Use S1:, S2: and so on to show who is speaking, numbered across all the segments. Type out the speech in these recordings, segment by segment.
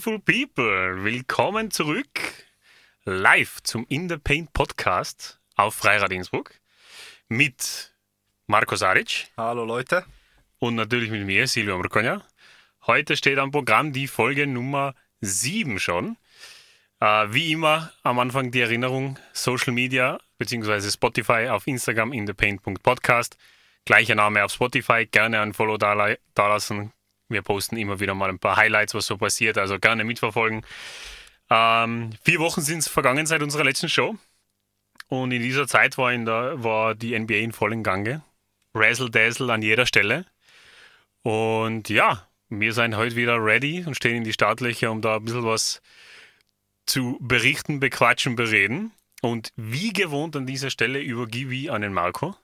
S1: Beautiful people. Willkommen zurück live zum In the Paint Podcast auf Freirad Innsbruck mit Marco Saric
S2: Hallo Leute.
S1: und natürlich mit mir, Silvio Mrkonja. Heute steht am Programm die Folge Nummer 7 schon. Äh, wie immer am Anfang die Erinnerung: Social Media bzw. Spotify auf Instagram in thepaint.podcast. Gleicher Name auf Spotify. Gerne ein Follow da, da lassen. Wir posten immer wieder mal ein paar Highlights, was so passiert. Also gerne mitverfolgen. Ähm, vier Wochen sind es vergangen seit unserer letzten Show. Und in dieser Zeit war, in der, war die NBA in vollen Gange. Razzle Dazzle an jeder Stelle. Und ja, wir sind heute wieder ready und stehen in die Startlöcher, um da ein bisschen was zu berichten, bequatschen, bereden. Und wie gewohnt an dieser Stelle übergebe ich an den Marco.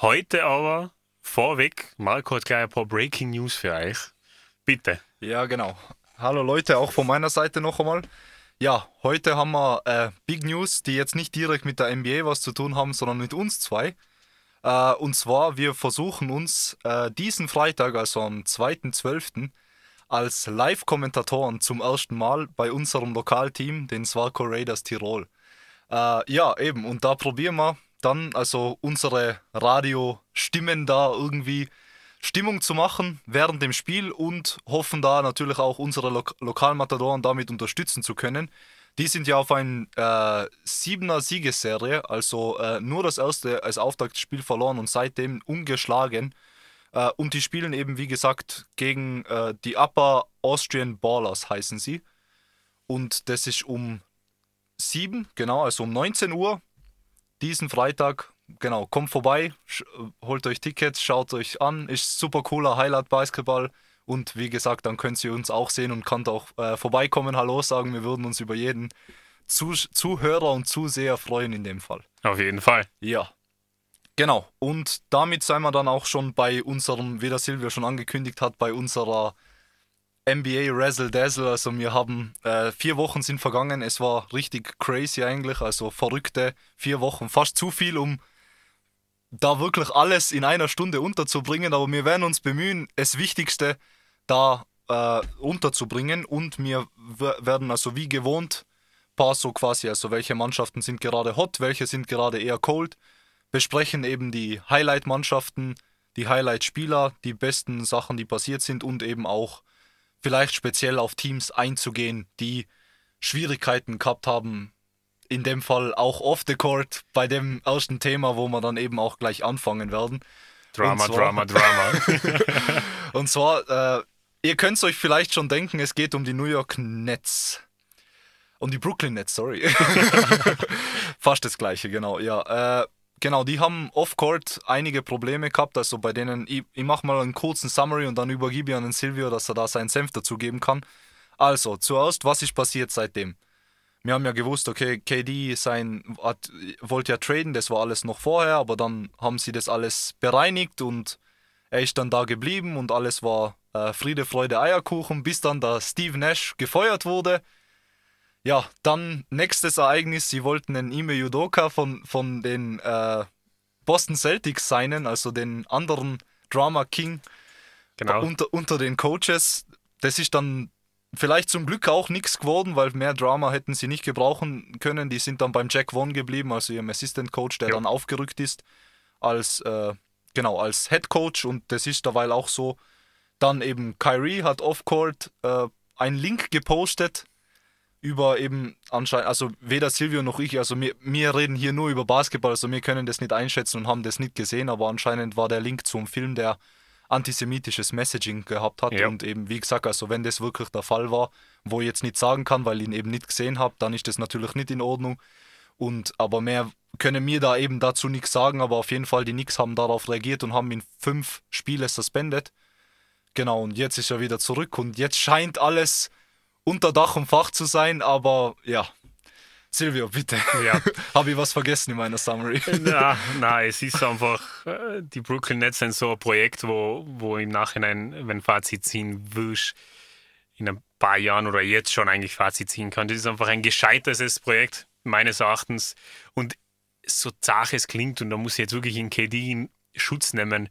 S1: Heute aber vorweg, Marco hat gleich ein paar Breaking News für euch. Bitte.
S2: Ja, genau. Hallo Leute, auch von meiner Seite noch einmal. Ja, heute haben wir äh, Big News, die jetzt nicht direkt mit der NBA was zu tun haben, sondern mit uns zwei. Äh, und zwar, wir versuchen uns äh, diesen Freitag, also am 2.12., als Live-Kommentatoren zum ersten Mal bei unserem Lokalteam, den Swarco Raiders Tirol. Äh, ja, eben, und da probieren wir dann also unsere Radiostimmen da irgendwie Stimmung zu machen während dem Spiel und hoffen da natürlich auch unsere Lo Lokalmatadoren damit unterstützen zu können. Die sind ja auf ein äh, siebener Siegesserie, also äh, nur das erste als Auftaktspiel verloren und seitdem ungeschlagen. Äh, und die spielen eben, wie gesagt, gegen äh, die Upper Austrian Ballers heißen sie. Und das ist um 7, genau, also um 19 Uhr diesen Freitag. Genau, kommt vorbei, holt euch Tickets, schaut euch an, ist super cooler Highlight Basketball. Und wie gesagt, dann könnt ihr uns auch sehen und könnt auch äh, vorbeikommen, Hallo sagen. Wir würden uns über jeden Zuh Zuhörer und Zuseher freuen in dem Fall.
S1: Auf jeden Fall.
S2: Ja. Genau. Und damit sind wir dann auch schon bei unserem, wie der Silvio schon angekündigt hat, bei unserer NBA Razzle Dazzle. Also wir haben äh, vier Wochen sind vergangen. Es war richtig crazy eigentlich. Also verrückte vier Wochen. Fast zu viel, um da wirklich alles in einer Stunde unterzubringen. Aber wir werden uns bemühen, das Wichtigste da äh, unterzubringen. Und wir werden also wie gewohnt paar so quasi, also welche Mannschaften sind gerade hot, welche sind gerade eher cold. Besprechen eben die Highlight-Mannschaften, die Highlight-Spieler, die besten Sachen, die passiert sind und eben auch vielleicht speziell auf Teams einzugehen, die Schwierigkeiten gehabt haben. In dem Fall auch off the court bei dem ersten Thema, wo wir dann eben auch gleich anfangen werden.
S1: Drama, zwar, Drama, Drama.
S2: und zwar, äh, ihr könnt es euch vielleicht schon denken, es geht um die New York Nets. Um die Brooklyn Nets, sorry. Fast das gleiche, genau. Ja, äh, genau, die haben off-court einige Probleme gehabt, also bei denen, ich, ich mache mal einen kurzen Summary und dann übergebe ich an den Silvio, dass er da seinen Senf dazugeben kann. Also, zuerst, was ist passiert seitdem? Wir haben ja gewusst, okay, KD sein, hat, wollte ja traden, das war alles noch vorher, aber dann haben sie das alles bereinigt und er ist dann da geblieben und alles war äh, Friede, Freude, Eierkuchen, bis dann der Steve Nash gefeuert wurde. Ja, dann nächstes Ereignis, sie wollten den Ime Yudoka von, von den äh, Boston Celtics signen, also den anderen Drama King
S1: genau.
S2: unter, unter den Coaches. Das ist dann vielleicht zum Glück auch nichts geworden, weil mehr Drama hätten sie nicht gebrauchen können. Die sind dann beim Jack Vaughn geblieben, also ihrem Assistant Coach, der ja. dann aufgerückt ist als, äh, genau, als Head Coach und das ist derweil auch so. Dann eben Kyrie hat off-court äh, einen Link gepostet über eben anscheinend, also weder Silvio noch ich, also wir, wir reden hier nur über Basketball, also wir können das nicht einschätzen und haben das nicht gesehen, aber anscheinend war der Link zum Film, der antisemitisches Messaging gehabt hat. Ja. Und eben, wie gesagt, also wenn das wirklich der Fall war, wo ich jetzt nicht sagen kann, weil ich ihn eben nicht gesehen habe, dann ist das natürlich nicht in Ordnung. Und aber mehr können mir da eben dazu nichts sagen, aber auf jeden Fall, die Knicks haben darauf reagiert und haben ihn fünf Spiele suspendet. Genau, und jetzt ist er wieder zurück und jetzt scheint alles unter Dach und Fach zu sein, aber ja. Silvio, bitte. Ja. Habe ich was vergessen in meiner Summary?
S1: Na, nein, es ist einfach, äh, die Brooklyn Nets sind so ein Projekt, wo, wo im Nachhinein, wenn Fazit ziehen willst, in ein paar Jahren oder jetzt schon eigentlich Fazit ziehen kann. Das ist einfach ein gescheitertes Projekt, meines Erachtens. Und so zart es klingt, und da muss ich jetzt wirklich in KD in Schutz nehmen,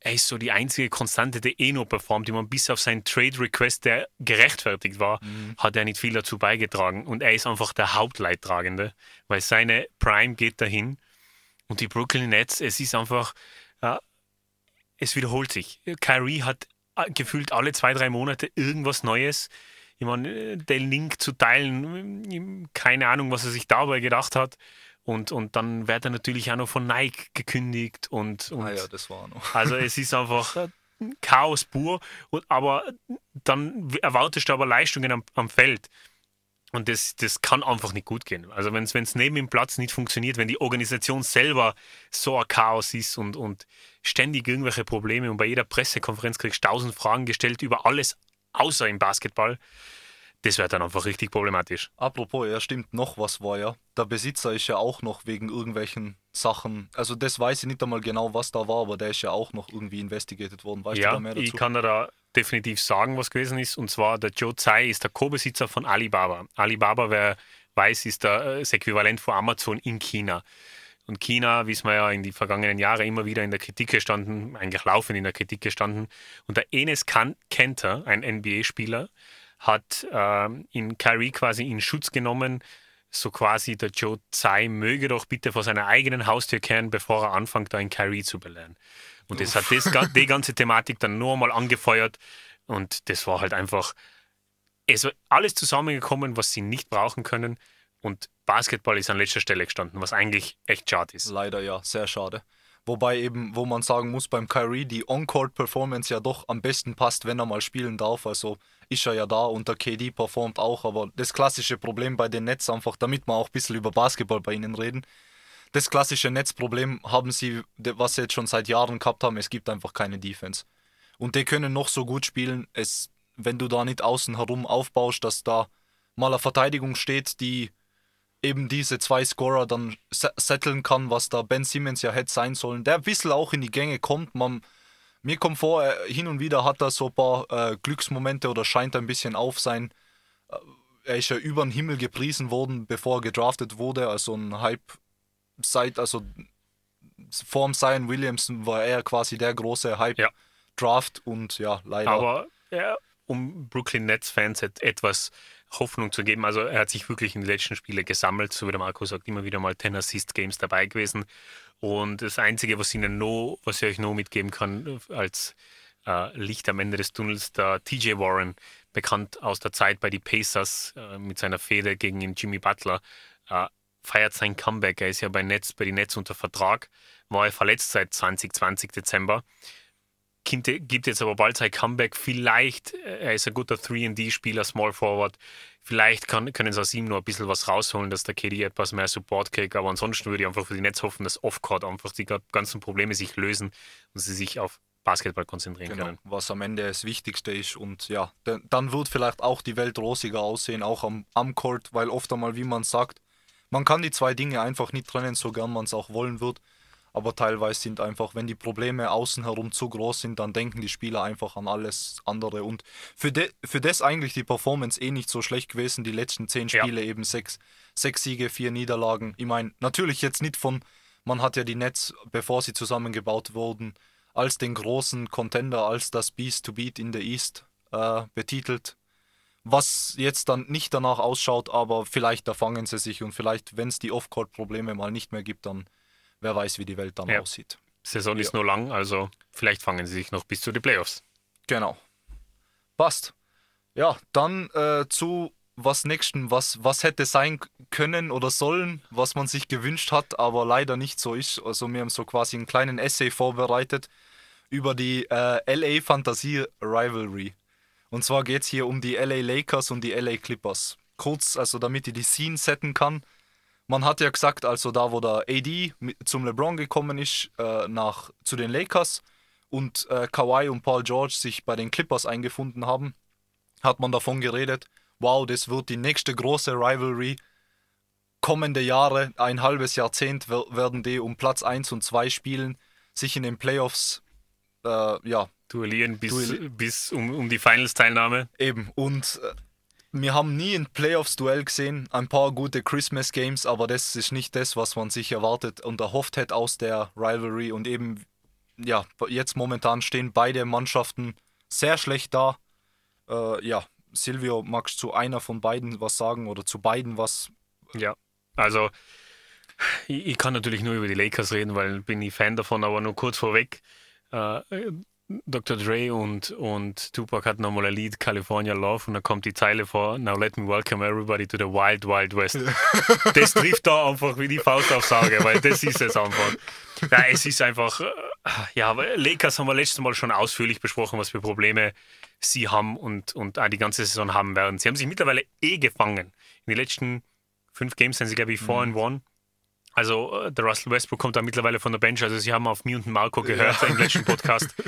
S1: er ist so die einzige Konstante, die eh noch performt. Ich meine, bis auf seinen Trade-Request, der gerechtfertigt war, mhm. hat er nicht viel dazu beigetragen. Und er ist einfach der Hauptleidtragende, weil seine Prime geht dahin. Und die Brooklyn Nets, es ist einfach, ja, es wiederholt sich. Kyrie hat äh, gefühlt alle zwei, drei Monate irgendwas Neues. Ich meine, den Link zu teilen, keine Ahnung, was er sich dabei gedacht hat. Und, und dann wird er natürlich auch noch von Nike gekündigt. Und, und
S2: ah ja, das war noch.
S1: Also es ist einfach Chaos pur. Und, aber dann erwartest du aber Leistungen am, am Feld. Und das, das kann einfach nicht gut gehen. Also wenn es neben dem Platz nicht funktioniert, wenn die Organisation selber so ein Chaos ist und, und ständig irgendwelche Probleme und bei jeder Pressekonferenz kriegst du tausend Fragen gestellt über alles außer im Basketball, das wäre dann einfach richtig problematisch.
S2: Apropos, ja stimmt, noch was war ja. Der Besitzer ist ja auch noch wegen irgendwelchen Sachen, also das weiß ich nicht einmal genau, was da war, aber der ist ja auch noch irgendwie investigated worden.
S1: Weißt ja, du da mehr dazu? ich kann da definitiv sagen, was gewesen ist. Und zwar der Joe Tsai ist der Co-Besitzer von Alibaba. Alibaba, wer weiß, ist das Äquivalent von Amazon in China. Und China, wie es wir ja in den vergangenen Jahren immer wieder in der Kritik gestanden, eigentlich laufend in der Kritik gestanden. Und der Enes Kenter, ein NBA-Spieler, hat ähm, in Kyrie quasi in Schutz genommen, so quasi der Joe Tsai möge doch bitte vor seiner eigenen Haustür kehren, bevor er anfängt, da in Kyrie zu belehren. Und das hat das, die ganze Thematik dann nur einmal angefeuert und das war halt einfach es war alles zusammengekommen, was sie nicht brauchen können und Basketball ist an letzter Stelle gestanden, was eigentlich echt schade ist.
S2: Leider ja, sehr schade. Wobei eben, wo man sagen muss, beim Kyrie die On-Court-Performance ja doch am besten passt, wenn er mal spielen darf. Also ist er ja da und der KD performt auch. Aber das klassische Problem bei den Nets einfach, damit wir auch ein bisschen über Basketball bei ihnen reden, das klassische Netzproblem haben sie, was sie jetzt schon seit Jahren gehabt haben, es gibt einfach keine Defense. Und die können noch so gut spielen, es, wenn du da nicht außen herum aufbaust, dass da mal eine Verteidigung steht, die eben diese zwei Scorer dann setteln kann, was da Ben Simmons ja hätte sein sollen, der ein bisschen auch in die Gänge kommt. Man, mir kommt vor, hin und wieder hat er so ein paar äh, Glücksmomente oder scheint ein bisschen auf sein. Äh, er ist ja über den Himmel gepriesen worden, bevor er gedraftet wurde. Also ein Hype seit, also vorm Zion Williamson war er quasi der große Hype-Draft ja. und ja, leider.
S1: Aber ja, um Brooklyn Nets-Fans etwas Hoffnung zu geben. Also er hat sich wirklich in den letzten Spielen gesammelt, so wie der Marco sagt, immer wieder mal 10 Assist Games dabei gewesen. Und das Einzige, was, ihnen noch, was ich euch noch mitgeben kann, als äh, Licht am Ende des Tunnels, der TJ Warren, bekannt aus der Zeit bei den Pacers äh, mit seiner Fehde gegen den Jimmy Butler, äh, feiert sein Comeback. Er ist ja bei, Netz, bei den Netz unter Vertrag, war er verletzt seit 2020 Dezember gibt jetzt aber bald sein Comeback. Vielleicht, äh, er ist ein guter 3D-Spieler, Small Forward. Vielleicht kann, können sie aus ihm noch ein bisschen was rausholen, dass der KD etwas mehr Support kriegt. Aber ansonsten würde ich einfach für die Netz hoffen, dass Off-Court einfach die ganzen Probleme sich lösen und sie sich auf Basketball konzentrieren genau, können.
S2: Was am Ende das Wichtigste ist. Und ja, dann wird vielleicht auch die Welt rosiger aussehen, auch am, am Court, weil oft einmal, wie man sagt, man kann die zwei Dinge einfach nicht trennen, so gern man es auch wollen wird aber teilweise sind einfach, wenn die Probleme außen herum zu groß sind, dann denken die Spieler einfach an alles andere. Und für, de, für das eigentlich die Performance eh nicht so schlecht gewesen, die letzten zehn Spiele ja. eben sechs, sechs Siege, vier Niederlagen. Ich meine, natürlich jetzt nicht von, man hat ja die Nets, bevor sie zusammengebaut wurden, als den großen Contender, als das Beast to Beat in the East äh, betitelt. Was jetzt dann nicht danach ausschaut, aber vielleicht da fangen sie sich und vielleicht, wenn es die Off-Court-Probleme mal nicht mehr gibt, dann wer weiß, wie die Welt dann ja. aussieht.
S1: Saison ja. ist nur lang, also vielleicht fangen sie sich noch bis zu den Playoffs.
S2: Genau. Passt. Ja, dann äh, zu was nächsten, was, was hätte sein können oder sollen, was man sich gewünscht hat, aber leider nicht so ist. Also wir haben so quasi einen kleinen Essay vorbereitet über die äh, LA Fantasie Rivalry. Und zwar geht es hier um die LA Lakers und die LA Clippers. Kurz, also damit ich die Scene setten kann. Man hat ja gesagt, also da, wo der AD zum LeBron gekommen ist, äh, nach, zu den Lakers und äh, Kawhi und Paul George sich bei den Clippers eingefunden haben, hat man davon geredet, wow, das wird die nächste große Rivalry. Kommende Jahre, ein halbes Jahrzehnt werden die um Platz 1 und 2 spielen, sich in den Playoffs äh, ja,
S1: duellieren bis, duelli bis um, um die Finals-Teilnahme.
S2: Eben, und äh, wir haben nie ein Playoffs-Duell gesehen, ein paar gute Christmas-Games, aber das ist nicht das, was man sich erwartet und erhofft hätte aus der Rivalry. Und eben, ja, jetzt momentan stehen beide Mannschaften sehr schlecht da. Äh, ja, Silvio, magst du zu einer von beiden was sagen oder zu beiden was?
S1: Ja, also ich, ich kann natürlich nur über die Lakers reden, weil bin ich Fan davon, aber nur kurz vorweg. Äh, Dr. Dre und, und Tupac hatten nochmal ein Lied California Love und da kommt die Zeile vor Now let me welcome everybody to the Wild Wild West. das trifft da einfach wie die Faust aufs Auge, weil das ist es einfach. Ja, es ist einfach, äh, ja, Lakers haben wir letztes Mal schon ausführlich besprochen, was für Probleme sie haben und, und auch die ganze Saison haben werden. Sie haben sich mittlerweile eh gefangen. In den letzten fünf Games sind sie, glaube ich, 4 mhm. and 1. Also äh, der Russell Westbrook kommt da mittlerweile von der Bench. Also sie haben auf mir und Marco gehört ja. im letzten Podcast.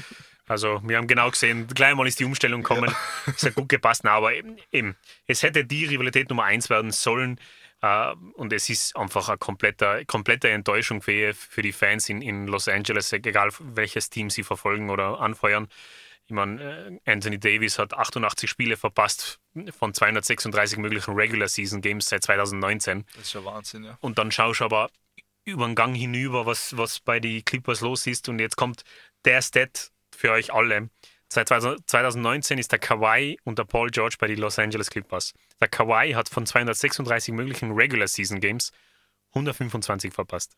S1: Also wir haben genau gesehen, gleich mal ist die Umstellung gekommen. Ja. Es hat gut gepasst. Aber eben, eben, es hätte die Rivalität Nummer eins werden sollen. Uh, und es ist einfach eine komplette, komplette Enttäuschung für, für die Fans in, in Los Angeles, egal welches Team sie verfolgen oder anfeuern. Ich meine, äh, Anthony Davis hat 88 Spiele verpasst von 236 möglichen Regular Season Games seit 2019.
S2: Das ist ja Wahnsinn, ja.
S1: Und dann schaust du aber über den Gang hinüber, was, was bei den Clippers los ist. Und jetzt kommt der Stat, für euch alle. Seit 2019 ist der Kawhi und der Paul George bei den Los Angeles Clippers. Der Kawhi hat von 236 möglichen Regular Season Games 125 verpasst.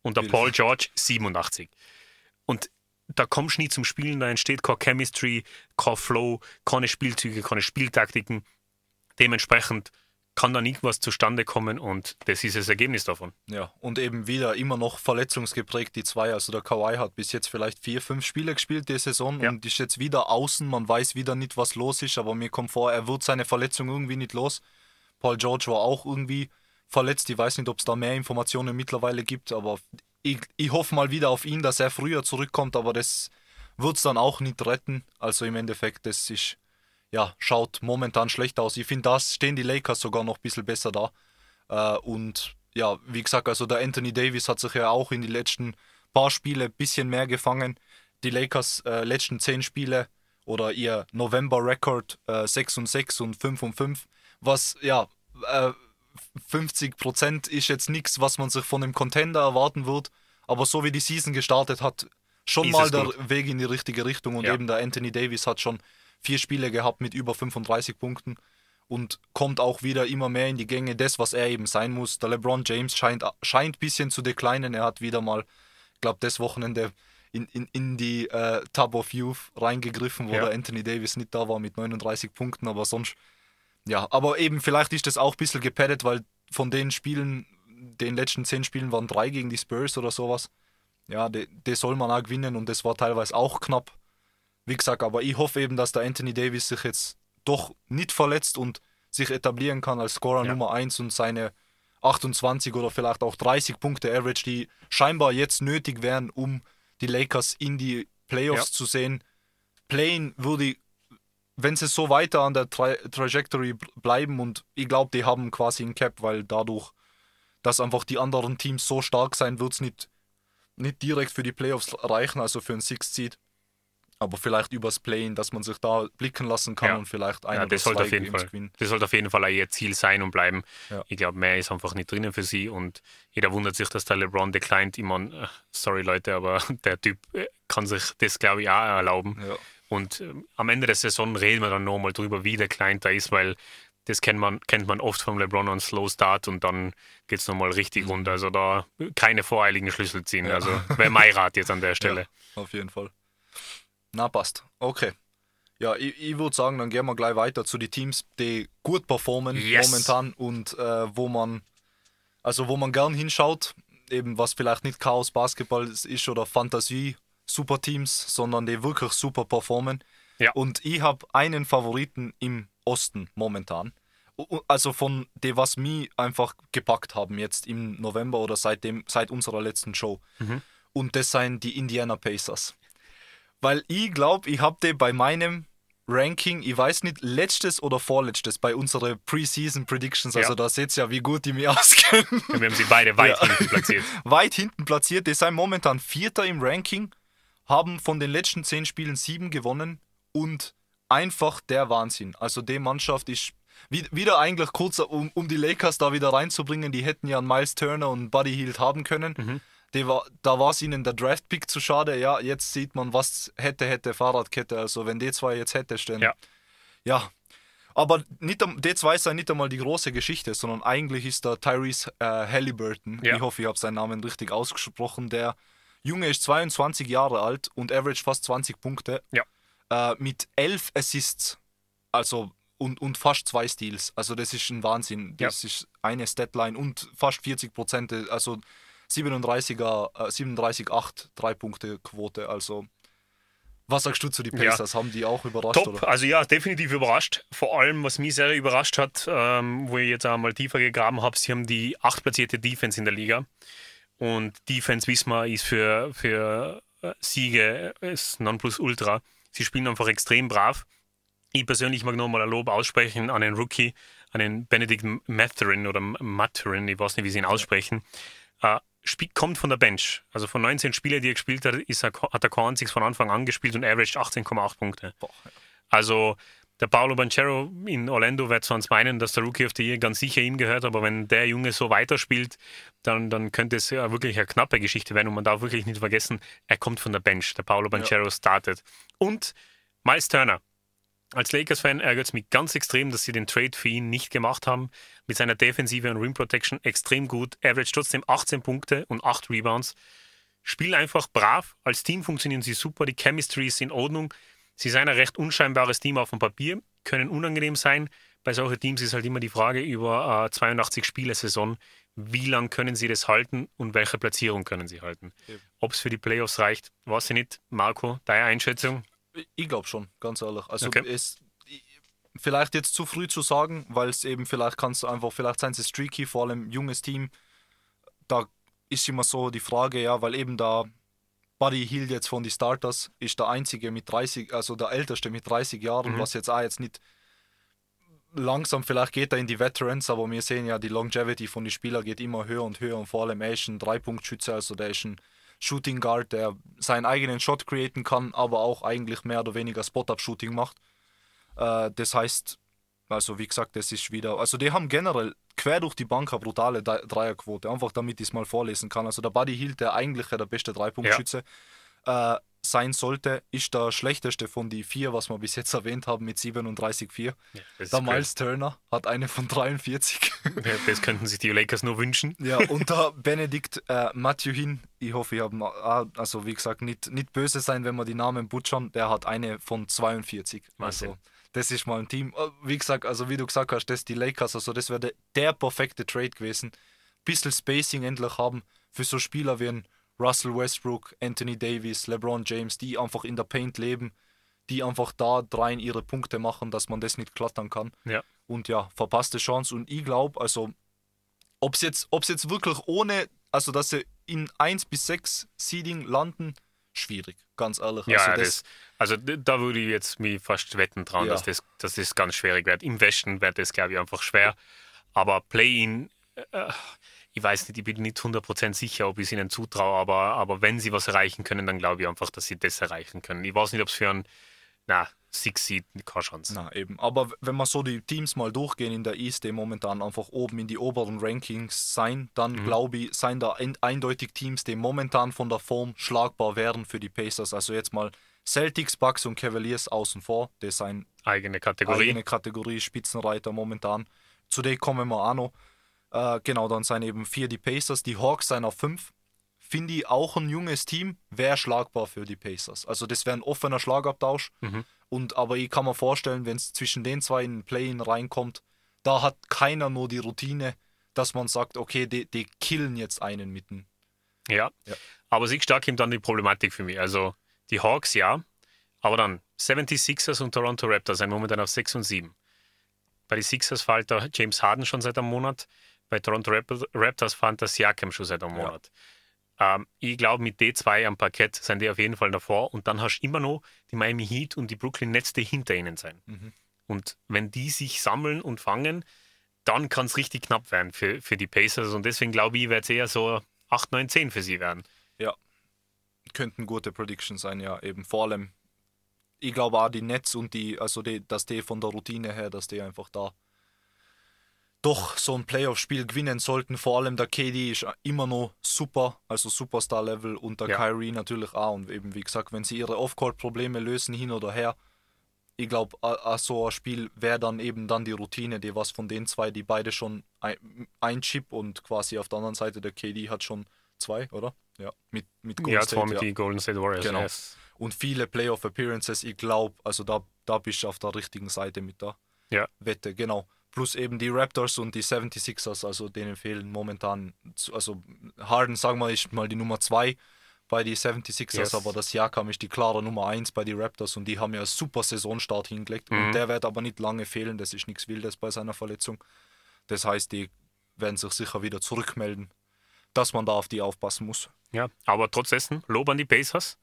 S1: Und der Paul George 87. Und da kommst du nie zum Spielen, da entsteht keine Chemistry, kein Flow, keine Spielzüge, keine Spieltaktiken. Dementsprechend kann da nie was zustande kommen und das ist das Ergebnis davon.
S2: Ja, und eben wieder immer noch verletzungsgeprägt, die zwei. Also der Kawhi hat bis jetzt vielleicht vier, fünf Spiele gespielt die Saison ja. und ist jetzt wieder außen. Man weiß wieder nicht, was los ist, aber mir kommt vor, er wird seine Verletzung irgendwie nicht los. Paul George war auch irgendwie verletzt. Ich weiß nicht, ob es da mehr Informationen mittlerweile gibt, aber ich, ich hoffe mal wieder auf ihn, dass er früher zurückkommt, aber das wird es dann auch nicht retten. Also im Endeffekt, das ist ja, schaut momentan schlecht aus. Ich finde, da stehen die Lakers sogar noch ein bisschen besser da. Äh, und ja, wie gesagt, also der Anthony Davis hat sich ja auch in die letzten paar Spiele ein bisschen mehr gefangen. Die Lakers äh, letzten zehn Spiele oder ihr November-Record äh, 6 und 6 und 5 und 5, was ja äh, 50 Prozent ist jetzt nichts, was man sich von einem Contender erwarten wird. Aber so wie die Season gestartet hat, schon ist mal der gut. Weg in die richtige Richtung. Und ja. eben der Anthony Davis hat schon vier Spiele gehabt mit über 35 Punkten und kommt auch wieder immer mehr in die Gänge, das, was er eben sein muss. Der LeBron James scheint, scheint ein bisschen zu declinen. Er hat wieder mal, ich glaube, das Wochenende in, in, in die äh, Tub of Youth reingegriffen, wo ja. der Anthony Davis nicht da war mit 39 Punkten, aber sonst, ja, aber eben vielleicht ist das auch ein bisschen gepaddet, weil von den Spielen, den letzten zehn Spielen waren drei gegen die Spurs oder sowas. Ja, das soll man auch gewinnen und das war teilweise auch knapp. Wie gesagt, aber ich hoffe eben, dass der Anthony Davis sich jetzt doch nicht verletzt und sich etablieren kann als Scorer ja. Nummer 1 und seine 28 oder vielleicht auch 30 Punkte Average, die scheinbar jetzt nötig wären, um die Lakers in die Playoffs ja. zu sehen. Playen würde, wenn sie so weiter an der Tra Trajectory bleiben und ich glaube, die haben quasi ein Cap, weil dadurch, dass einfach die anderen Teams so stark sein, wird es nicht, nicht direkt für die Playoffs reichen, also für ein Sixth Seed aber vielleicht übers Playen, dass man sich da blicken lassen kann ja. und vielleicht ein ja,
S1: das sollte auf jeden Fall, gewinnen. Das sollte auf jeden Fall auch ihr Ziel sein und bleiben. Ja. Ich glaube, mehr ist einfach nicht drinnen für sie und jeder wundert sich, dass der LeBron declined. Ich meine, äh, sorry Leute, aber der Typ äh, kann sich das, glaube ich, auch erlauben. Ja. Und äh, am Ende der Saison reden wir dann nochmal drüber, wie der Client da ist, weil das kennt man, kennt man oft vom LeBron on Slow Start und dann geht es nochmal richtig mhm. runter. Also da keine voreiligen Schlüssel ziehen. Also wäre mein Rat jetzt an der Stelle.
S2: auf jeden Fall. Na, passt. Okay. Ja, ich, ich würde sagen, dann gehen wir gleich weiter zu den Teams, die gut performen yes. momentan und äh, wo man also wo man gern hinschaut, eben was vielleicht nicht Chaos Basketball ist oder Fantasie Superteams, sondern die wirklich super performen. Ja. Und ich habe einen Favoriten im Osten momentan. Also von dem, was mich einfach gepackt haben jetzt im November oder seit, dem, seit unserer letzten Show. Mhm. Und das seien die Indiana Pacers weil ich glaube, ich habe den bei meinem Ranking, ich weiß nicht, letztes oder vorletztes bei unseren Preseason Predictions. Also ja. da seht ihr ja, wie gut die mir auskennen.
S1: Ja, wir haben sie beide weit ja. hinten platziert.
S2: weit hinten platziert. Die sind momentan Vierter im Ranking, haben von den letzten zehn Spielen sieben gewonnen und einfach der Wahnsinn. Also die Mannschaft ist wieder eigentlich kurz, um, um die Lakers da wieder reinzubringen. Die hätten ja einen Miles Turner und Buddy Hield haben können. Mhm. War, da war es ihnen der Draft-Pick zu schade. Ja, jetzt sieht man, was hätte, hätte Fahrradkette. Also wenn die zwei jetzt hätte stehen.
S1: Ja.
S2: Ja. Aber nicht, am- die zwei sind nicht einmal die große Geschichte, sondern eigentlich ist da Tyrese äh, Halliburton.
S1: Ja.
S2: Ich hoffe, ich habe seinen Namen richtig ausgesprochen. Der Junge ist 22 Jahre alt und average fast 20 Punkte.
S1: Ja.
S2: Äh, mit 11 Assists. Also und, und fast zwei Steals. Also das ist ein Wahnsinn. Das ist eine Statline und fast 40 Prozent, also 37er, äh, 37,8 Drei-Punkte-Quote. Also was sagst du zu den
S1: Ja.
S2: Pacers? Haben die auch überrascht?
S1: Top,
S2: Oder?
S1: also ja, definitiv überrascht. Vor allem, was mich sehr überrascht hat, ähm, wo ich jetzt einmal tiefer gegraben habe, sie haben die achtplatzierte Defense in der Liga. Und Defense, wissen wir, ist für, für äh, Siege ist Nonplusultra. Sie spielen einfach extrem brav. Ich persönlich mag nochmal ein Lob aussprechen an den Rookie, an den Benedict Matherin oder Matherin, ich weiß nicht, wie sie ihn aussprechen. Äh, Spiel kommt von der Bench. Also von 19 Spielen, die er gespielt hat, ist er, hat er einziges von Anfang an gespielt und averaged 18,8 Punkte.
S2: Boah, ja.
S1: Also der Paolo Banchero in Orlando wird sonst meinen, dass der Rookie of the Year ganz sicher ihm gehört, aber wenn der Junge so weiterspielt, dann, dann könnte es ja wirklich eine knappe Geschichte werden und man darf wirklich nicht vergessen, er kommt von der Bench. Der Paolo Banchero startet. Und Miles Turner. Als Lakers-Fan ärgert es mich ganz extrem, dass sie den Trade für ihn nicht gemacht haben. Mit seiner Defensive und Rim Protection extrem gut. Average trotzdem 18 Punkte und 8 Rebounds. Spielen einfach brav. Als Team funktionieren sie super. Die Chemistry ist in Ordnung. Sie sind ein recht unscheinbares Team auf dem Papier, können unangenehm sein. Bei solchen Teams ist halt immer die Frage über äh, 82 Spiele Saison, wie lange können sie das halten und welche Platzierung können sie halten. Ob es für die Playoffs reicht, weiß ich nicht. Marco, deine Einschätzung?
S2: Ich glaube schon, ganz ehrlich. Also
S1: Okay.
S2: es ich- vielleicht jetzt zu früh zu sagen, weil es eben vielleicht kannst du einfach, vielleicht sind sie streaky, vor allem junges Team. Da ist immer so die Frage, ja, weil eben da Buddy Hill jetzt von den Starters ist der einzige mit 30, also der älteste mit 30 Jahren,
S1: Mhm.
S2: was jetzt auch jetzt nicht langsam vielleicht geht er in die Veterans, aber wir sehen ja, die Longevity von den Spielern geht immer höher und höher und vor allem er ist ein Dreipunktschütze, also der ist ein Shooting Guard, der seinen eigenen Shot createn kann, aber auch eigentlich mehr oder weniger Spot-Up-Shooting macht. Äh, das heißt, also wie gesagt, das ist wieder, also die haben generell quer durch die Bank eine brutale Dre- Dreierquote, einfach damit ich es mal vorlesen kann. Also der Buddy Hield, der eigentlich der beste Dreipunktschütze äh, sein sollte, ist der schlechteste von die vier, was wir bis jetzt erwähnt haben, mit 37,4.
S1: das,
S2: Der Miles Turner hat eine von 43.
S1: Ja, das könnten sich die Lakers nur wünschen.
S2: Ja, und der Benedikt äh, Matthew ich hoffe, ich habe, also wie gesagt, nicht, nicht böse sein, wenn wir die Namen butchern, der hat eine von 42.
S1: Wahnsinn.
S2: Also, das ist mal ein Team. Äh, Wie gesagt, also wie du gesagt hast, das die Lakers, also das wäre der, der perfekte Trade gewesen. Bisschen Spacing endlich haben für so Spieler wie ein Russell Westbrook, Anthony Davis, LeBron James, die einfach in der Paint leben, die einfach da drein ihre Punkte machen, dass man das nicht klattern kann.
S1: Ja.
S2: Und ja, verpasste Chance. Und ich glaube, also ob es jetzt, ob's jetzt wirklich ohne, also dass sie in 1 bis 6 Seeding landen, schwierig, ganz ehrlich.
S1: Ja,
S2: also
S1: das, also d- da würde ich jetzt mich fast wetten trauen,
S2: Ja.
S1: dass, das, dass das ganz schwierig wird. Im Westen wird das, glaube ich, einfach schwer. Aber Play-In, äh, ich weiß nicht, ich bin nicht 100% sicher, ob ich es ihnen zutraue, aber, aber wenn sie was erreichen können, dann glaube ich einfach, dass sie das erreichen können. Ich weiß nicht, ob es für einen, na, Six Seed keine Chance.
S2: Na eben, aber wenn man so die Teams mal durchgehen in der East, die momentan einfach oben in die oberen Rankings sein, dann
S1: Mhm.
S2: glaube ich, seien da ein, eindeutig Teams, die momentan von der Form schlagbar wären für die Pacers. Also jetzt mal Celtics, Bucks und Cavaliers außen vor, das sind
S1: Eigene Kategorie.
S2: eigene Kategorie Spitzenreiter momentan. Zu denen kommen wir auch noch. Äh, genau, dann sind eben vier die Pacers, die Hawks sind auf fünf. Finde ich auch ein junges Team, wäre schlagbar für die Pacers. Also das wäre ein offener Schlagabtausch.
S1: Mhm.
S2: Und aber ich kann mir vorstellen, wenn es zwischen den zwei in Play-in reinkommt, da hat keiner nur die Routine, dass man sagt, okay, die, die killen jetzt einen mitten.
S1: Ja.
S2: Ja.
S1: Aber sie stark eben dann die Problematik für mich. Also die Hawks ja, aber dann 76ers und Toronto Raptors sind momentan auf 6 und 7. Bei den Sixers fällt der James Harden schon seit einem Monat. Bei Toronto Rap- Raptors fand der Siakam schon seit einem
S2: Ja.
S1: Monat. Ähm, ich glaube, mit D2 am Parkett sind die auf jeden Fall davor. Und dann hast du immer noch die Miami Heat und die Brooklyn Nets, die hinter ihnen sein.
S2: Mhm.
S1: Und wenn die sich sammeln und fangen, dann kann es richtig knapp werden für, für die Pacers. Und deswegen glaube ich, wird es eher so 8, 9, 10 für sie werden.
S2: Könnten gute Predictions sein, ja, eben vor allem. Ich glaube auch die Nets und die, also die, dass die von der Routine her, dass die einfach da doch so ein Playoff-Spiel gewinnen sollten. Vor allem der KD ist immer noch super, also Superstar-Level und der
S1: Ja.
S2: Kyrie natürlich auch. Und eben wie gesagt, wenn sie ihre Off-Court-Probleme lösen hin oder her, ich glaube, so ein Spiel wäre dann eben dann die Routine, die was von den zwei, die beide schon ein, ein Chip und quasi auf der anderen Seite der KD hat schon zwei, oder? Ja, mit, mit Golden
S1: ja,
S2: State,
S1: zwar mit
S2: ja.
S1: den Golden State Warriors.
S2: Genau.
S1: Yes.
S2: Und viele Playoff-Appearances, ich glaube, also da, da bist du auf der richtigen Seite mit der
S1: Ja.
S2: Wette, genau. Plus eben die Raptors und die 76ers, also denen fehlen momentan, also Harden, sagen wir, ist mal die Nummer 2 bei die 76ers,
S1: Yes.
S2: aber das Siakam ist die klare Nummer 1 bei die Raptors und die haben ja einen super Saisonstart hingelegt
S1: Mhm.
S2: und der wird aber nicht lange fehlen, das ist nichts Wildes bei seiner Verletzung. Das heißt, die werden sich sicher wieder zurückmelden, dass man da auf die aufpassen muss.
S1: Ja, aber trotz dessen, Lob an die Pacers.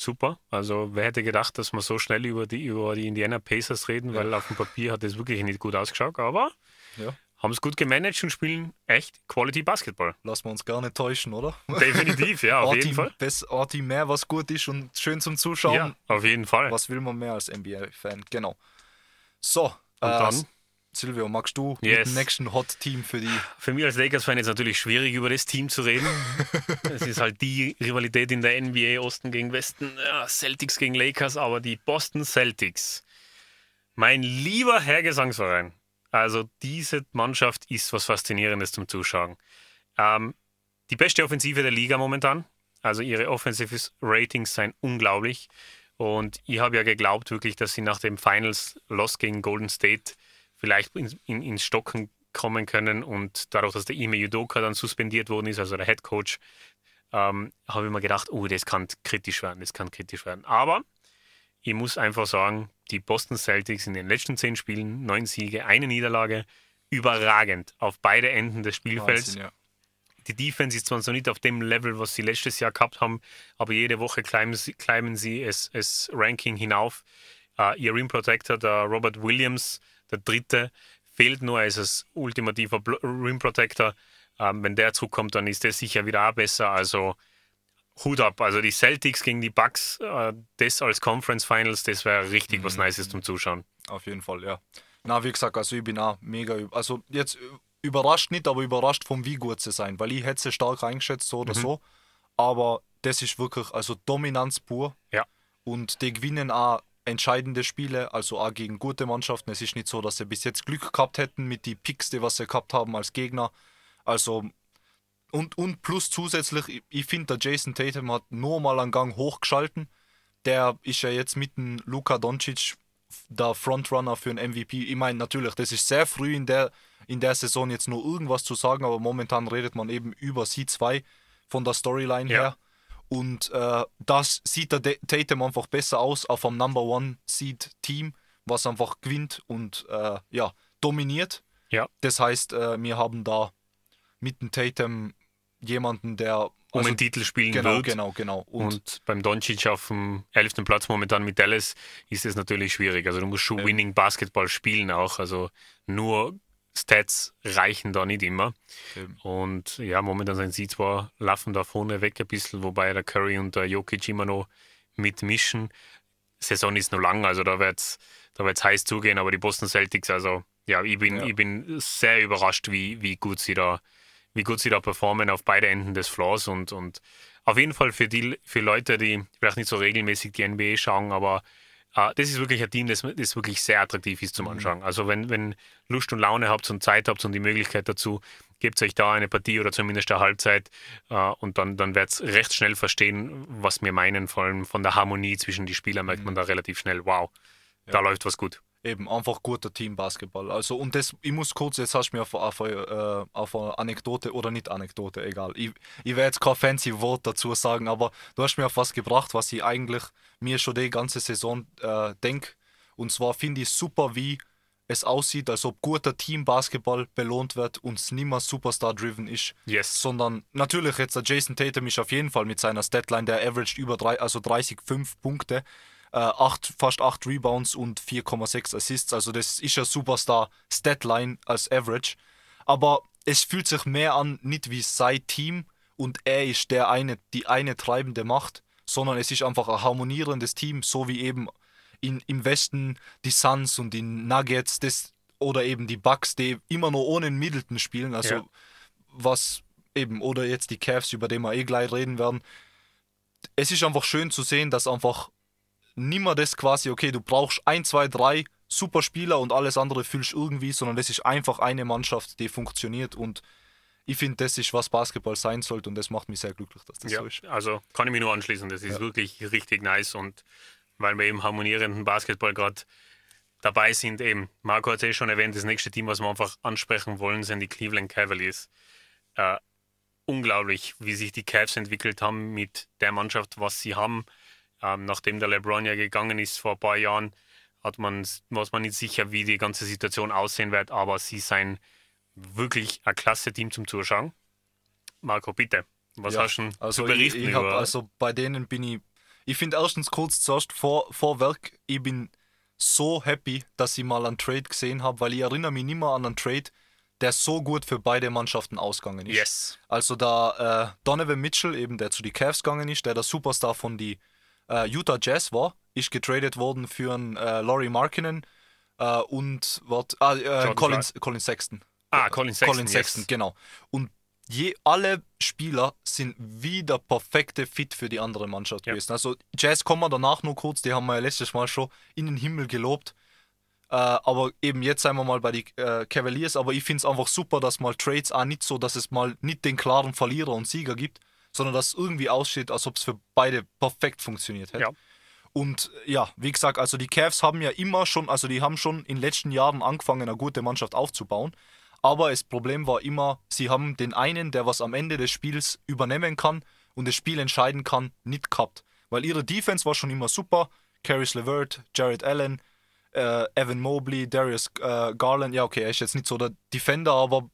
S1: Super. Also, wer hätte gedacht, dass wir so schnell über die, über die Indiana Pacers reden, weil auf dem Papier hat es wirklich nicht gut ausgeschaut, aber
S2: Ja.
S1: haben es gut gemanagt und spielen echt Quality Basketball.
S2: Lassen wir uns gerne täuschen, oder?
S1: Definitiv, ja, auf jeden Fall.
S2: ein Team mehr, was gut ist und schön zum Zuschauen.
S1: Ja, auf jeden Fall.
S2: Was will man mehr als NBA-Fan? Genau. So,
S1: Und
S2: äh,
S1: dann?
S2: Silvio, magst du mit
S1: Yes.
S2: dem nächsten Hot-Team für die?
S1: Für mich als Lakers-Fan ist natürlich schwierig, über das Team zu reden. Es ist halt die Rivalität in der NBA, Osten gegen Westen, ja, Celtics gegen Lakers, aber die Boston Celtics. Mein lieber Herr Gesangsverein. Also diese Mannschaft ist was Faszinierendes zum Zuschauen. Ähm, die beste Offensive der Liga momentan. Also ihre Offensive Ratings seien unglaublich. Und ich habe ja geglaubt wirklich, dass sie nach dem Finals Loss gegen Golden State vielleicht in, in, ins Stocken kommen können. Und dadurch, dass der Ime Yudoka dann suspendiert worden ist, also der Head Coach, ähm, habe ich mir gedacht, oh, das kann kritisch werden, das kann kritisch werden. Aber ich muss einfach sagen, die Boston Celtics in den letzten zehn Spielen, neun Siege, eine Niederlage, überragend auf beide Enden des Spielfelds.
S2: Wahnsinn, ja.
S1: Die Defense ist zwar so nicht auf dem Level, was sie letztes Jahr gehabt haben, aber jede Woche climben sie, climben sie es, es Ranking hinauf. Äh, ihr Rim Protector, der Robert Williams, der dritte, fehlt nur als ultimativer Rim Protector. Ähm, wenn der zurückkommt, dann ist der sicher wieder auch besser. Also Hut ab. Also die Celtics gegen die Bucks, äh, das als Conference Finals, das wäre richtig was Nices zum Zuschauen.
S2: Auf jeden Fall, ja. Na, wie gesagt, also ich bin auch mega, üb- also jetzt überrascht nicht, aber überrascht vom wie gut sie sein, weil ich hätte sie stark eingeschätzt, so oder so. Aber das ist wirklich, also Dominanz pur.
S1: Ja.
S2: Und die gewinnen auch entscheidende Spiele, also auch gegen gute Mannschaften. Es ist nicht so, dass sie bis jetzt Glück gehabt hätten mit die Picks, die was sie gehabt haben als Gegner. Also und, und plus zusätzlich, ich, ich finde, der Jason Tatum hat nur mal einen Gang hochgeschalten. Der ist ja jetzt mit dem Luka Doncic der Frontrunner für einen MVP. Ich meine, natürlich, das ist sehr früh in der, in der Saison jetzt nur irgendwas zu sagen, aber momentan redet man eben über sie zwei von der Storyline
S1: Ja.
S2: her. Und äh, das sieht der De- Tatum einfach besser aus auf einem Number One Seed Team, was einfach gewinnt und äh, ja, dominiert.
S1: Ja.
S2: Das heißt, äh, wir haben da mit dem Tatum jemanden, der
S1: Um
S2: also-
S1: einen Titel spielen
S2: genau,
S1: wird.
S2: genau, genau. Und,
S1: Und, beim Doncic auf dem 11. Platz momentan mit Dallas ist es natürlich schwierig. Also du musst schon
S2: Ja.
S1: Winning Basketball spielen auch. Also nur Stats reichen da nicht immer.
S2: Eben.
S1: Und ja, momentan sind sie zwar laufen da vorne weg ein bisschen, wobei der Curry und der Jokic immer noch mitmischen. Saison ist noch lang, also da wird es da wird's heiß zugehen, aber die Boston Celtics, also ja, ich bin,
S2: Ja.
S1: ich bin sehr überrascht, wie, wie gut sie da wie gut sie da performen auf beide Enden des Floors und, und auf jeden Fall für die für Leute, die vielleicht nicht so regelmäßig die NBA schauen, aber äh, das ist wirklich ein Team, das, das wirklich sehr attraktiv ist zum Anschauen. Also wenn, wenn Lust und Laune habt und Zeit habt und die Möglichkeit dazu, gebt euch da eine Partie oder zumindest eine Halbzeit äh, und dann, dann werdet ihr recht schnell verstehen, was wir meinen. Vor allem von der Harmonie zwischen die Spielern merkt man da relativ schnell, wow, da läuft was gut.
S2: Eben, einfach guter Team-Basketball. Also, und das, ich muss kurz, jetzt hast du mir auf, auf, äh, auf eine Anekdote oder nicht Anekdote, egal. Ich, ich werde jetzt kein fancy Wort dazu sagen, aber du hast mir auf was gebracht, was ich eigentlich mir schon die ganze Saison äh, denke. Und zwar finde ich super, wie es aussieht, als ob guter Team-Basketball belohnt wird und es nicht mehr Superstar-driven ist.
S1: Yes.
S2: Sondern natürlich jetzt der Jason Tatum ist auf jeden Fall mit seiner Statline, der averaged über drei, also 30, 5 Punkte äh, acht, fast 8 Rebounds und 4,6 Assists. Also das ist ja Superstar-Statline als Average. Aber es fühlt sich mehr an, nicht wie sein Team und er ist der eine, die eine treibende Macht, sondern es ist einfach ein harmonierendes Team, so wie eben in, im Westen die Suns und die Nuggets. Das oder eben die Bucks, die immer nur ohne Middleton spielen, also
S1: Ja.
S2: was eben, oder jetzt die Cavs, über die wir eh gleich reden werden. Es ist einfach schön zu sehen, dass einfach nimmer das quasi, okay, du brauchst ein, zwei, drei super Spieler und alles andere fühlst irgendwie, sondern das ist einfach eine Mannschaft, die funktioniert und ich finde, das ist, was Basketball sein sollte und das macht mich sehr glücklich, dass das
S1: Ja,
S2: so ist.
S1: also kann ich mich nur anschließen. Das ist wirklich richtig nice und weil wir im harmonierenden Basketball gerade dabei sind, eben, Marco hat es eh schon erwähnt, das nächste Team, was wir einfach ansprechen wollen, sind die Cleveland Cavaliers. Äh, unglaublich, wie sich die Cavs entwickelt haben mit der Mannschaft, was sie haben. Ähm, nachdem der LeBron ja gegangen ist vor ein paar Jahren, hat man, war man nicht sicher, wie die ganze Situation aussehen wird, aber sie seien wirklich ein klasse Team zum Zuschauen. Marco, bitte, was
S2: Ja,
S1: hast du
S2: Also
S1: zu
S2: ich,
S1: berichten
S2: ich hab,
S1: über
S2: also bei denen bin ich, ich finde erstens kurz zuerst vor, vor Werk, ich bin so happy, dass ich mal einen Trade gesehen habe, weil ich erinnere mich nicht mehr an einen Trade, der so gut für beide Mannschaften ausgegangen ist.
S1: Yes.
S2: Also da äh, Donovan Mitchell, eben der zu die Cavs gegangen ist, der der Superstar von die äh, Utah Jazz war, ist getradet worden für einen äh, Laurie Markkinen äh, und wat, ah, äh, Colin, Colin Sexton.
S1: Ah, Colin Sexton.
S2: Colin
S1: yes.
S2: Sexton, genau. Und je, alle Spieler sind wieder perfekte Fit für die andere Mannschaft
S1: Ja.
S2: gewesen. Also Jazz kommen wir danach nur kurz, die haben wir ja letztes Mal schon in den Himmel gelobt. Äh, aber eben jetzt sind wir mal bei den äh, Cavaliers, aber ich finde es einfach super, dass mal Trades auch nicht so, dass es mal nicht den klaren Verlierer und Sieger gibt, sondern dass es irgendwie aussieht, als ob es für beide perfekt funktioniert hätte.
S1: Ja.
S2: Und ja, wie gesagt, also die Cavs haben ja immer schon, also die haben schon in den letzten Jahren angefangen, eine gute Mannschaft aufzubauen. Aber das Problem war immer, sie haben den einen, der was am Ende des Spiels übernehmen kann und das Spiel entscheiden kann, nicht gehabt. Weil ihre Defense war schon immer super. Caris LeVert, Jared Allen, äh, Evan Mobley, Darius äh, Garland. Ja, okay, er ist jetzt nicht so der Defender, aber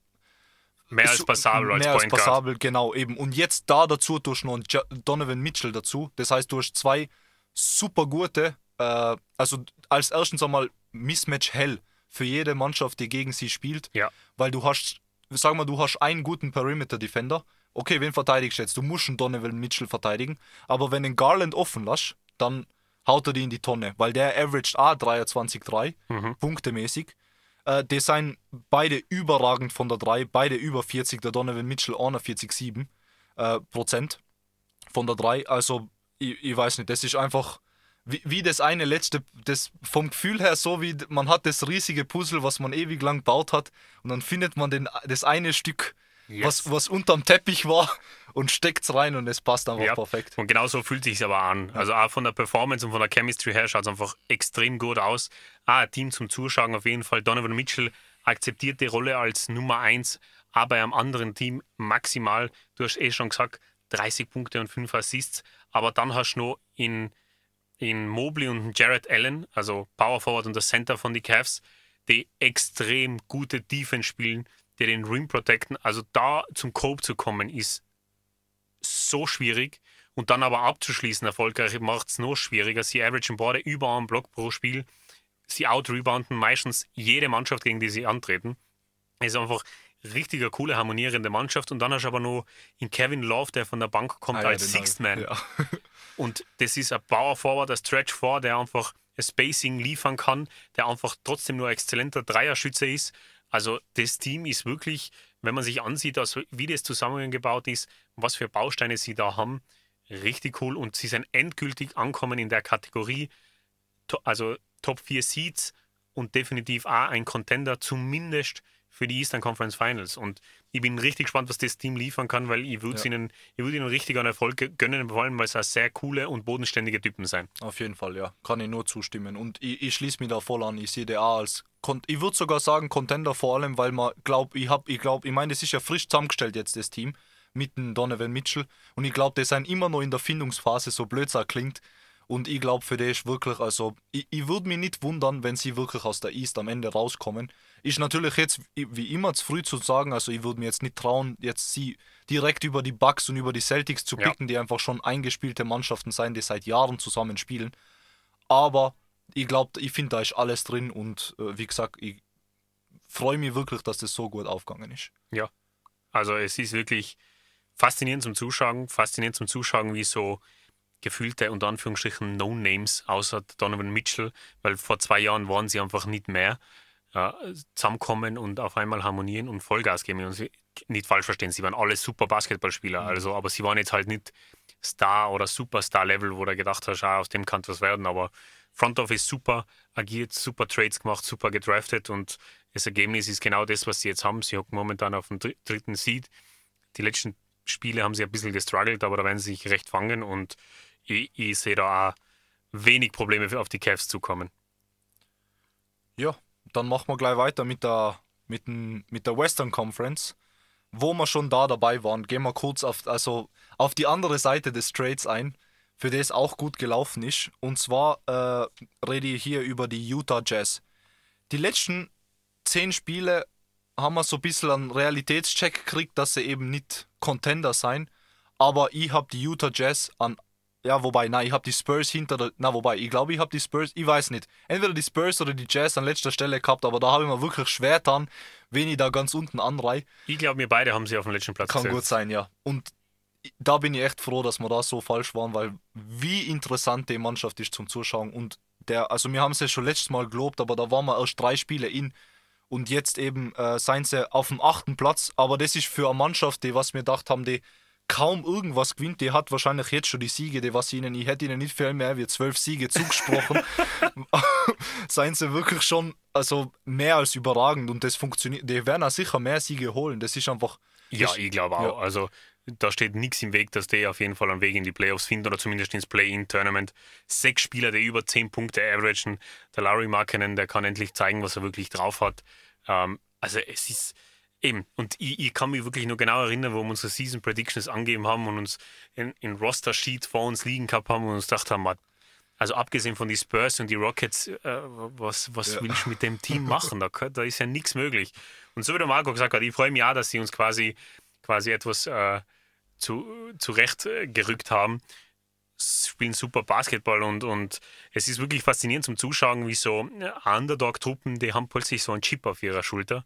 S1: Mehr als passabel als
S2: mehr als
S1: Point Guard.
S2: passabel, genau eben. Und jetzt da dazu durch noch einen Ja- Donovan Mitchell dazu. Das heißt, du hast zwei super gute, äh, also als erstens einmal Mismatch hell für jede Mannschaft, die gegen sie spielt.
S1: Ja.
S2: Weil du hast, sag mal, du hast einen guten Perimeter-Defender. Okay, wen verteidigst du jetzt? Du musst einen Donovan Mitchell verteidigen. Aber wenn du den Garland offen lässt, dann haut er die in die Tonne. Weil der averaged A 23,3
S1: Mhm.
S2: punktemäßig. Äh, die sind beide überragend von der 3, beide über 40. Der Donovan Mitchell 41,7 äh, Prozent von der 3. Also, ich, ich weiß nicht, das ist einfach wie, wie das eine letzte, das vom Gefühl her so wie man hat das riesige Puzzle, was man ewig lang gebaut hat und dann findet man den, das eine Stück,
S1: Yes.
S2: was, was unterm Teppich war und steckt es rein und es passt einfach
S1: Ja.
S2: perfekt.
S1: Und genau so fühlt sich aber an. Also auch von der Performance und von der Chemistry her schaut es einfach extrem gut aus. Ah, ein Team zum Zuschauen auf jeden Fall. Donovan Mitchell akzeptiert die Rolle als Nummer 1, aber bei einem anderen Team maximal, du hast eh schon gesagt, 30 Punkte und 5 Assists. Aber dann hast du noch in, in Mobley und Jared Allen, also Power Forward und der Center von die Cavs, die extrem gute Defense spielen, die den Rim protecten. Also da zum Cope zu kommen, ist so schwierig und dann aber abzuschließen erfolgreich macht es noch schwieriger. Sie averagen beide über einen Block pro Spiel. Sie outrebounden meistens jede Mannschaft, gegen die sie antreten. Es ist einfach richtiger coole, harmonierende Mannschaft. Und dann hast du aber noch in Kevin Love, der von der Bank kommt,
S2: Ah ja,
S1: als Sixth Man.
S2: Ja.
S1: Und das ist ein Power Forward, ein Stretch Four, der einfach ein Spacing liefern kann, der einfach trotzdem nur ein exzellenter Dreierschütze ist. Also das Team ist wirklich, wenn man sich ansieht, also wie das zusammengebaut ist, was für Bausteine sie da haben, richtig cool. Und sie sind endgültig ankommen in der Kategorie, also Top 4 Seeds und definitiv auch ein Contender, zumindest für die Eastern Conference Finals. Und ich bin richtig gespannt, was das Team liefern kann, weil ich würde
S2: Ja.
S1: ihnen, ich würde ihnen richtig an Erfolg gö- gönnen, vor allem, weil es auch sehr coole und bodenständige Typen sein.
S2: Auf jeden Fall, ja. Kann ich nur zustimmen. Und ich, ich schließe mich da voll an. Ich sehe auch als, ich würde sogar sagen Contender vor allem, weil man glaubt, ich habe, ich glaube, ich meine, das ist ja frisch zusammengestellt jetzt, das Team, mit dem Donovan Mitchell. Und ich glaube, die sind immer noch in der Findungsphase, so blöd es auch klingt. Und ich glaube, für die ist wirklich, also, ich, ich würde mich nicht wundern, wenn sie wirklich aus der East am Ende rauskommen. Ist natürlich jetzt wie immer zu früh zu sagen, also ich würde mir jetzt nicht trauen, jetzt sie direkt über die Bucks und über die Celtics zu
S1: Ja.
S2: picken, die einfach schon eingespielte Mannschaften sein, die seit Jahren zusammen spielen. Aber ich glaube, ich finde, da ist alles drin und äh, wie gesagt, ich freue mich wirklich, dass das so gut aufgegangen ist.
S1: Ja. Also es ist wirklich faszinierend zum Zuschauen, faszinierend zum Zuschauen, wie so gefühlte, unter Anführungsstrichen, No-Names außer Donovan Mitchell, weil vor zwei Jahren waren sie einfach nicht mehr. äh, zusammenkommen und auf einmal harmonieren und Vollgas geben. Und sie, nicht falsch verstehen, sie waren alle super Basketballspieler, mhm. also, aber sie waren jetzt halt nicht Star- oder Superstar-Level, wo du gedacht hast, ah, aus dem kann was werden. Aber Front Office super agiert, super Trades gemacht, super gedraftet und das Ergebnis ist genau das, was sie jetzt haben. Sie hocken momentan auf dem dritten Seed. Die letzten Spiele haben sie ein bisschen gestruggelt, aber da werden sie sich recht fangen und ich, ich sehe da auch wenig Probleme auf die Cavs zukommen.
S2: Ja, dann machen wir gleich weiter mit der, mit, den, mit der Western Conference. Wo wir schon da dabei waren, gehen wir kurz auf, also auf die andere Seite des Trades ein, für das auch gut gelaufen ist. Und zwar äh, rede ich hier über die Utah Jazz. Die letzten zehn Spiele haben wir so ein bisschen einen Realitätscheck gekriegt, dass sie eben nicht Contender sein. Aber ich habe die Utah Jazz an ja, wobei, nein, ich habe die Spurs hinter der. Na, wobei, ich glaube, ich habe die Spurs, ich weiß nicht. Entweder die Spurs oder die Jazz an letzter Stelle gehabt, aber da habe ich mir wirklich schwer getan, wen ich da ganz unten anreihe.
S1: Ich glaube, wir beide haben sie auf dem letzten Platz
S2: Kann gesetzt. gut sein, ja. Und da bin ich echt froh, dass wir da so falsch waren, weil wie interessant die Mannschaft ist zum Zuschauen. Und der, also wir haben ja schon letztes Mal gelobt, aber da waren wir erst drei Spiele in. Und jetzt eben äh, seien sie auf dem achten Platz. Aber das ist für eine Mannschaft, die, was wir gedacht haben, die kaum irgendwas gewinnt. Die hat wahrscheinlich jetzt schon die Siege, die was ihnen, ich hätte ihnen nicht viel mehr wie zwölf Siege zugesprochen. Seien sie wirklich schon also mehr als überragend und das funktioniert. Die werden auch sicher mehr Siege holen. Das ist einfach.
S1: Ja, ich glaube auch. Ja. Also da steht nichts im Weg, dass die auf jeden Fall einen Weg in die Playoffs finden oder zumindest ins Play-In-Tournament. Sechs Spieler, die über zehn Punkte averagen. Der Larry Markinen, der kann endlich zeigen, was er wirklich drauf hat. Ähm, also es ist Eben, und ich, ich, kann mich wirklich nur genau erinnern, wo wir unsere Season Predictions angegeben haben und uns in, in Roster Sheet vor uns liegen gehabt haben und uns gedacht haben, also abgesehen von die Spurs und die Rockets, äh, was, was ja. willst du mit dem Team machen? Da, da ist ja nichts möglich. Und so wie der Marco gesagt hat, ich freue mich auch, dass sie uns quasi, quasi etwas äh, zu, zurecht äh, gerückt haben. Spielen super Basketball und, und es ist wirklich faszinierend zum Zuschauen, wie so Underdog-Truppen, die haben plötzlich so einen Chip auf ihrer Schulter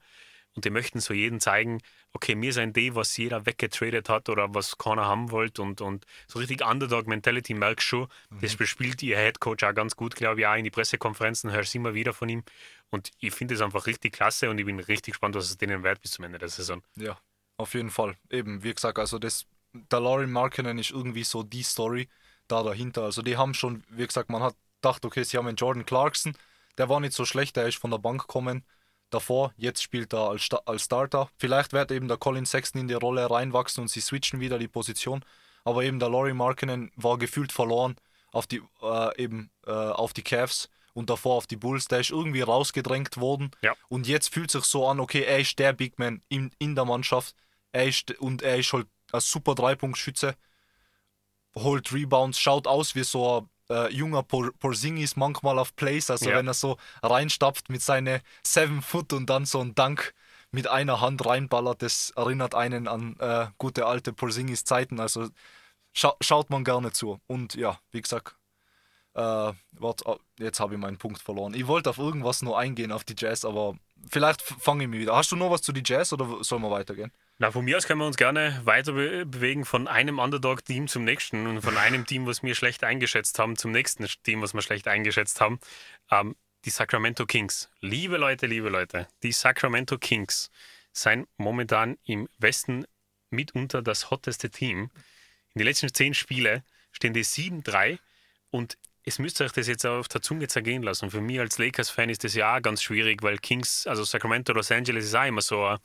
S1: und die möchten so jedem zeigen, okay, mir sind die, was jeder weggetradet hat oder was keiner haben wollte und, und so richtig Underdog-Mentality merkst schon, mhm. das bespielt ihr Headcoach auch ganz gut, glaube ich, auch in die Pressekonferenzen hörst du immer wieder von ihm und ich finde es einfach richtig klasse und ich bin richtig gespannt, was es denen wert bis zum Ende der Saison.
S2: Ja, auf jeden Fall. Eben, wie gesagt, also das, der Lauren Markinen ist irgendwie so die Story da dahinter. Also die haben schon, wie gesagt, man hat gedacht, okay, sie haben einen Jordan Clarkson, der war nicht so schlecht, der ist von der Bank gekommen davor. Jetzt spielt er als, als Starter. Vielleicht wird eben der Colin Sexton in die Rolle reinwachsen und sie switchen wieder die Position. Aber eben der Laurie Markinen war gefühlt verloren auf die, äh, eben, äh, auf die Cavs und davor auf die Bulls. Der ist irgendwie rausgedrängt worden.
S1: Ja.
S2: Und jetzt fühlt sich so an, okay, er ist der Big Man in, in der Mannschaft. Er ist, und er ist halt ein super Dreipunktschütze. Holt Rebounds, schaut aus wie so ein äh, junger Por Porzingis manchmal auf Plays, also ja. wenn er so reinstapft mit seinen Seven Foot und dann so ein Dank mit einer Hand reinballert, das erinnert einen an äh, gute alte Porzingis Zeiten, also scha schaut man gerne zu. Und ja, wie gesagt, äh, wart, oh, jetzt habe ich meinen Punkt verloren. Ich wollte auf irgendwas nur eingehen, auf die Jazz, aber vielleicht fange ich mich wieder. Hast du noch was zu die Jazz oder sollen wir weitergehen?
S1: Na, von mir aus können wir uns gerne weiter be bewegen von einem Underdog-Team zum nächsten und von einem Team, was wir schlecht eingeschätzt haben, zum nächsten Team, was wir schlecht eingeschätzt haben. Ähm, die Sacramento Kings. Liebe Leute, liebe Leute, die Sacramento Kings sind momentan im Westen mitunter das hotteste Team. In den letzten zehn Spielen stehen die 7-3 und es müsste euch das jetzt auf der Zunge zergehen lassen. Für mich als Lakers-Fan ist das ja auch ganz schwierig, weil Kings, also Sacramento, Los Angeles ist auch immer so ein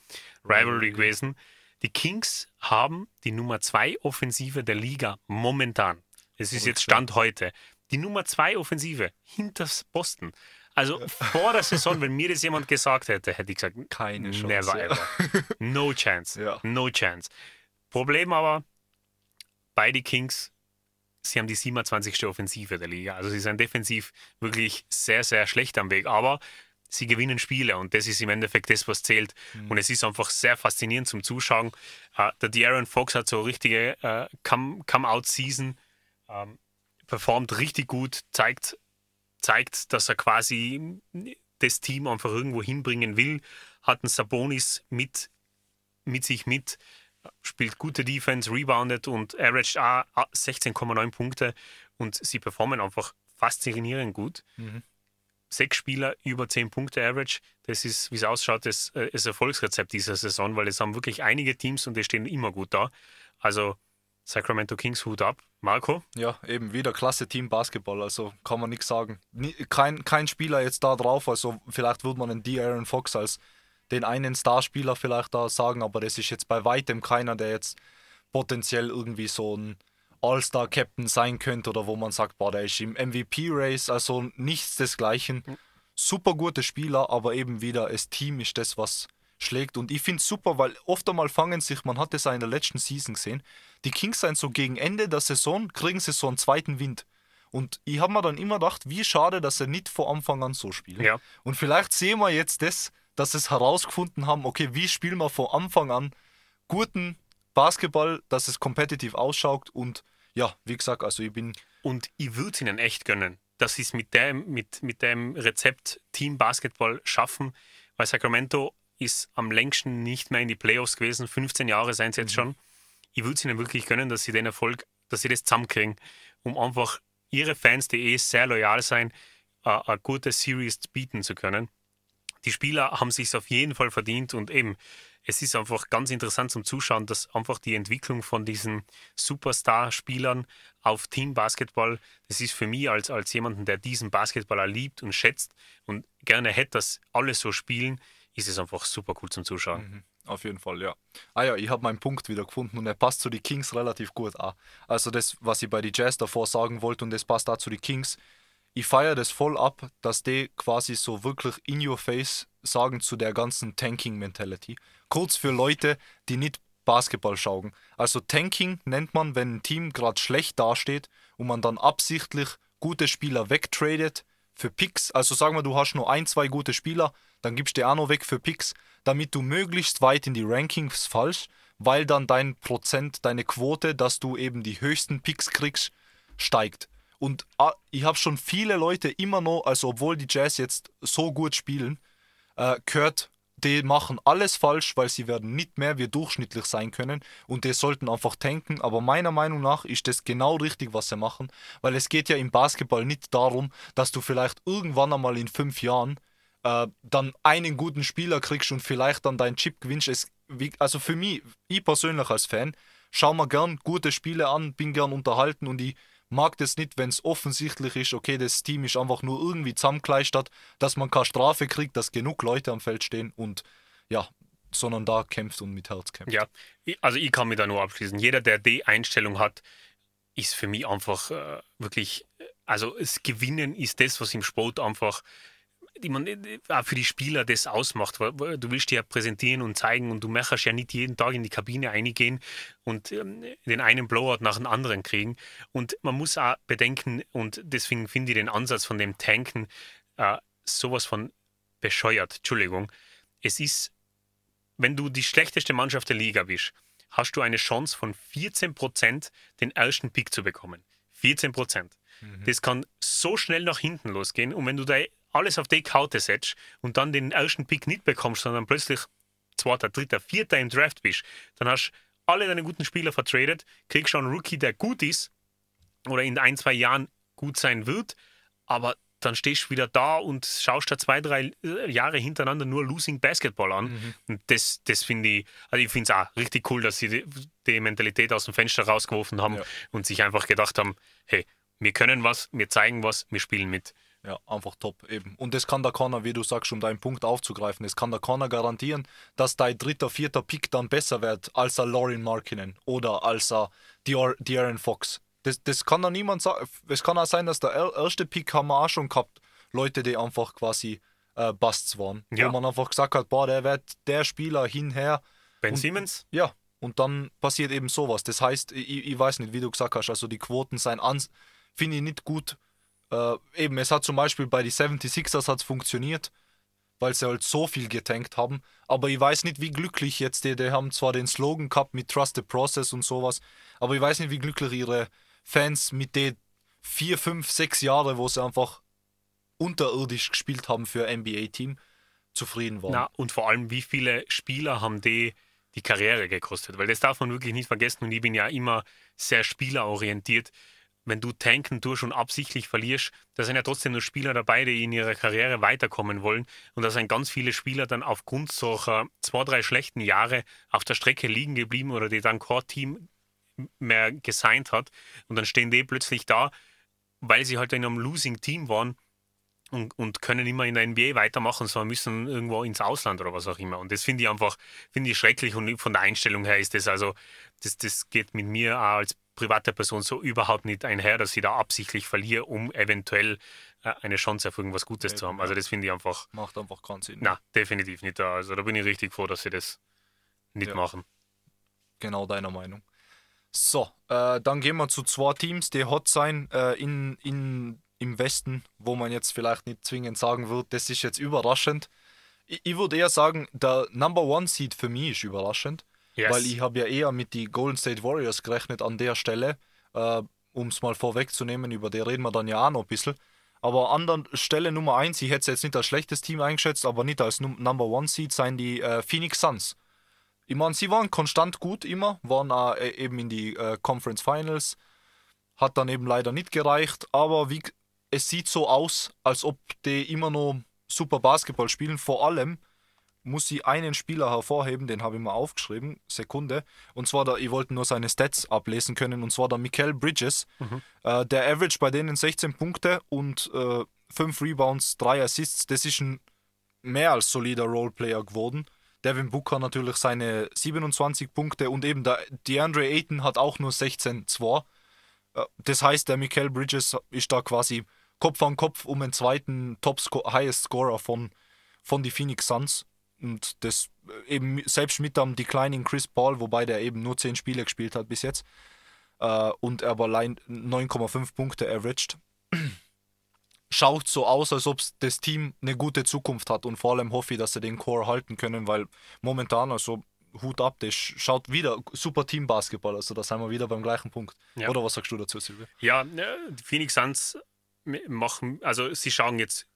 S1: Rivalry mhm. gewesen. Die Kings haben die Nummer 2 Offensive der Liga momentan. Es ist jetzt Stand heute. Die Nummer 2 Offensive hinter Boston. Also vor der Saison, wenn mir das jemand gesagt hätte, hätte ich gesagt, keine Chance. Never ever. No chance. Ja. No chance. Problem aber, beide Kings sie haben die 27. Offensive der Liga. Also sie sind defensiv wirklich sehr, sehr schlecht am Weg. Aber sie gewinnen Spiele und das ist im Endeffekt das, was zählt. Mhm. Und es ist einfach sehr faszinierend zum Zuschauen. Uh, der De'Aaron Fox hat so richtige uh, Come-Out-Season, um, ähm, performt richtig gut, zeigt, zeigt, dass er quasi das Team einfach irgendwo hinbringen will, hat einen Sabonis mit, mit sich mit spielt gute Defense, reboundet und averaged 16,9 Punkte und sie performen einfach faszinierend gut. Mhm. sechs Spieler über 10 Punkte Average. Das ist, wie es ausschaut, das, äh, das Erfolgsrezept dieser Saison, weil es haben wirklich einige Teams und die stehen immer gut da. Also Sacramento Kings Hut ab. Marco?
S2: Ja, eben wieder klasse Team Basketball, also kann man nichts sagen. Kein, kein Spieler jetzt da drauf, also vielleicht würde man einen D. Aaron Fox als den einen Starspieler vielleicht da sagen, aber das ist jetzt bei weitem keiner, der jetzt potenziell irgendwie so ein All-Star-Captain sein könnte oder wo man sagt, boah, der ist im MVP-Race, also nichts desgleichen. Super gute Spieler, aber eben wieder das Team ist das, was schlägt. Und ich finde es super, weil oft einmal fangen sich, man hat es ja in der letzten Season gesehen, die Kings sind so gegen Ende der Saison, kriegen sie so einen zweiten Wind. Und ich habe mir dann immer gedacht, wie schade, dass er nicht vor Anfang an so spielt.
S1: Ja.
S2: Und vielleicht sehen wir jetzt das, dass sie es herausgefunden haben, okay, wie spielen wir von Anfang an guten Basketball, dass es kompetitiv ausschaut und ja, wie gesagt, also ich bin.
S1: Und ich würde es ihnen echt gönnen, dass sie es mit dem, mit, mit dem Rezept Team Basketball schaffen, weil Sacramento ist am längsten nicht mehr in die Playoffs gewesen. 15 Jahre seien sie jetzt mhm. schon. Ich würde es ihnen wirklich gönnen, dass sie den Erfolg, dass sie das zusammenkriegen, um einfach ihre Fans, die eh sehr loyal sein, eine gute Series bieten zu können. Die Spieler haben sich auf jeden Fall verdient und eben, es ist einfach ganz interessant zum Zuschauen, dass einfach die Entwicklung von diesen Superstar-Spielern auf Team-Basketball, das ist für mich als, als jemanden, der diesen Basketballer liebt und schätzt und gerne hätte, dass alle so spielen, ist es einfach super cool zum Zuschauen.
S2: Mhm, auf jeden Fall, ja. Ah ja, ich habe meinen Punkt wieder gefunden und er passt zu den Kings relativ gut an. Also das, was ich bei den Jazz davor sagen wollte und das passt auch zu den Kings. Ich feiere das voll ab, dass die quasi so wirklich in your face sagen zu der ganzen Tanking-Mentality. Kurz für Leute, die nicht Basketball schauen. Also Tanking nennt man, wenn ein Team gerade schlecht dasteht und man dann absichtlich gute Spieler wegtradet für Picks. Also sagen wir, du hast nur ein, zwei gute Spieler, dann gibst du die auch noch weg für Picks, damit du möglichst weit in die Rankings fallst, weil dann dein Prozent, deine Quote, dass du eben die höchsten Picks kriegst, steigt. Und ah, ich habe schon viele Leute immer noch, also obwohl die Jazz jetzt so gut spielen, äh, gehört, die machen alles falsch, weil sie werden nicht mehr wie durchschnittlich sein können und die sollten einfach tanken. Aber meiner Meinung nach ist das genau richtig, was sie machen, weil es geht ja im Basketball nicht darum, dass du vielleicht irgendwann einmal in fünf Jahren äh, dann einen guten Spieler kriegst und vielleicht dann deinen Chip gewinnst. Es, also für mich, ich persönlich als Fan, schau mir gern gute Spiele an, bin gern unterhalten und ich mag das nicht, wenn es offensichtlich ist, okay, das Team ist einfach nur irgendwie zusammengeleistet, dass man keine Strafe kriegt, dass genug Leute am Feld stehen und ja, sondern da kämpft und mit Herz kämpft.
S1: Ja, also ich kann mich da nur abschließen. Jeder, der die Einstellung hat, ist für mich einfach äh, wirklich, also das Gewinnen ist das, was im Sport einfach die man auch für die Spieler das ausmacht. Weil du willst ja präsentieren und zeigen und du möchtest ja nicht jeden Tag in die Kabine eingehen und ähm, den einen Blowout nach dem anderen kriegen. Und man muss auch bedenken, und deswegen finde ich den Ansatz von dem Tanken äh, sowas von bescheuert. Entschuldigung. Es ist, wenn du die schlechteste Mannschaft der Liga bist, hast du eine Chance von 14% den ersten Pick zu bekommen. 14%. Mhm. Das kann so schnell nach hinten losgehen. Und wenn du da alles auf die Karte setzt und dann den ersten Pick nicht bekommst, sondern plötzlich zweiter, dritter, vierter im Draft bist, dann hast du alle deine guten Spieler vertradet, kriegst schon einen Rookie, der gut ist oder in ein, zwei Jahren gut sein wird, aber dann stehst du wieder da und schaust da zwei, drei äh, Jahre hintereinander nur Losing Basketball an. Mhm. Und das, das finde ich, also ich finde es auch richtig cool, dass sie die, die, Mentalität aus dem Fenster rausgeworfen haben ja. und sich einfach gedacht haben, hey, wir können was, wir zeigen was, wir spielen mit.
S2: Ja, einfach top eben. Und das kann der Corner, wie du sagst, um deinen Punkt aufzugreifen, das kann der Corner garantieren, dass dein dritter, vierter Pick dann besser wird als er Lauren Markinen oder als er De'Aaron Fox. Das, das kann da niemand sagen. Es kann auch sein, dass der erste Pick haben wir auch schon gehabt. Leute, die einfach quasi äh, Busts waren. Ja. Wo man einfach gesagt hat, boah, der wird der Spieler hinher.
S1: Ben und, Simmons?
S2: Ja, und dann passiert eben sowas. Das heißt, ich, ich weiß nicht, wie du gesagt hast, also die Quoten sein finde ich nicht gut äh, eben, es hat zum Beispiel bei den 76ers hat's funktioniert, weil sie halt so viel getankt haben. Aber ich weiß nicht, wie glücklich jetzt die, die haben zwar den Slogan gehabt mit Trust the Process und sowas, aber ich weiß nicht, wie glücklich ihre Fans mit den vier, fünf, sechs Jahre, wo sie einfach unterirdisch gespielt haben für NBA-Team, zufrieden waren.
S1: Na, und vor allem, wie viele Spieler haben die die Karriere gekostet? Weil das darf man wirklich nicht vergessen und ich bin ja immer sehr spielerorientiert wenn du tanken tust und absichtlich verlierst, da sind ja trotzdem nur Spieler dabei, die in ihrer Karriere weiterkommen wollen. Und da sind ganz viele Spieler dann aufgrund solcher zwei, drei schlechten Jahre auf der Strecke liegen geblieben oder die dann Core-Team mehr gesigned hat. Und dann stehen die plötzlich da, weil sie halt in einem Losing-Team waren und, und können immer in der NBA weitermachen, sondern müssen irgendwo ins Ausland oder was auch immer. Und das finde ich einfach, finde ich schrecklich und von der Einstellung her ist das also, das, das geht mit mir auch als private Person so überhaupt nicht einher, dass ich da absichtlich verliere, um eventuell äh, eine Chance auf irgendwas Gutes ja, zu haben. Also das finde ich einfach.
S2: Macht einfach keinen Sinn.
S1: Na, definitiv nicht da. Also da bin ich richtig froh, dass sie das nicht ja. machen.
S2: Genau deiner Meinung. So, äh, dann gehen wir zu zwei Teams, die hot sein äh, in, in, im Westen, wo man jetzt vielleicht nicht zwingend sagen wird, das ist jetzt überraschend. Ich, ich würde eher sagen, der Number One Seed für mich ist überraschend. Yes. Weil ich habe ja eher mit die Golden State Warriors gerechnet an der Stelle, äh, um es mal vorwegzunehmen, über die reden wir dann ja auch noch ein bisschen. Aber an der Stelle Nummer 1, ich hätte es jetzt nicht als schlechtes Team eingeschätzt, aber nicht als Num Number One Seed, seien die äh, Phoenix Suns. Ich meine, sie waren konstant gut immer, waren auch äh, eben in die äh, Conference Finals, hat dann eben leider nicht gereicht, aber wie, es sieht so aus, als ob die immer noch super Basketball spielen, vor allem muss ich einen Spieler hervorheben, den habe ich mal aufgeschrieben, Sekunde. Und zwar, der, ich wollte nur seine Stats ablesen können, und zwar der Michael Bridges. Mhm. Äh, der Average bei denen 16 Punkte und äh, 5 Rebounds, 3 Assists. Das ist ein mehr als solider Roleplayer geworden. Devin Booker natürlich seine 27 Punkte und eben der DeAndre Ayton hat auch nur 16-2. Äh, das heißt, der Michael Bridges ist da quasi Kopf an Kopf um den zweiten Top Highest Scorer von, von die Phoenix Suns. Und das äh, eben selbst mit dem Declining Chris Paul, wobei der eben nur 10 Spiele gespielt hat bis jetzt. Äh, und er aber allein 9,5 Punkte averaged. Schaut so aus, als ob das Team eine gute Zukunft hat und vor allem hoffe ich, dass sie den Core halten können, weil momentan, also Hut ab, das schaut wieder super Team-Basketball, also da sind wir wieder beim gleichen Punkt. Ja. Oder was sagst du dazu, Silvia?
S1: Ja, die Phoenix Suns machen, also sie schauen jetzt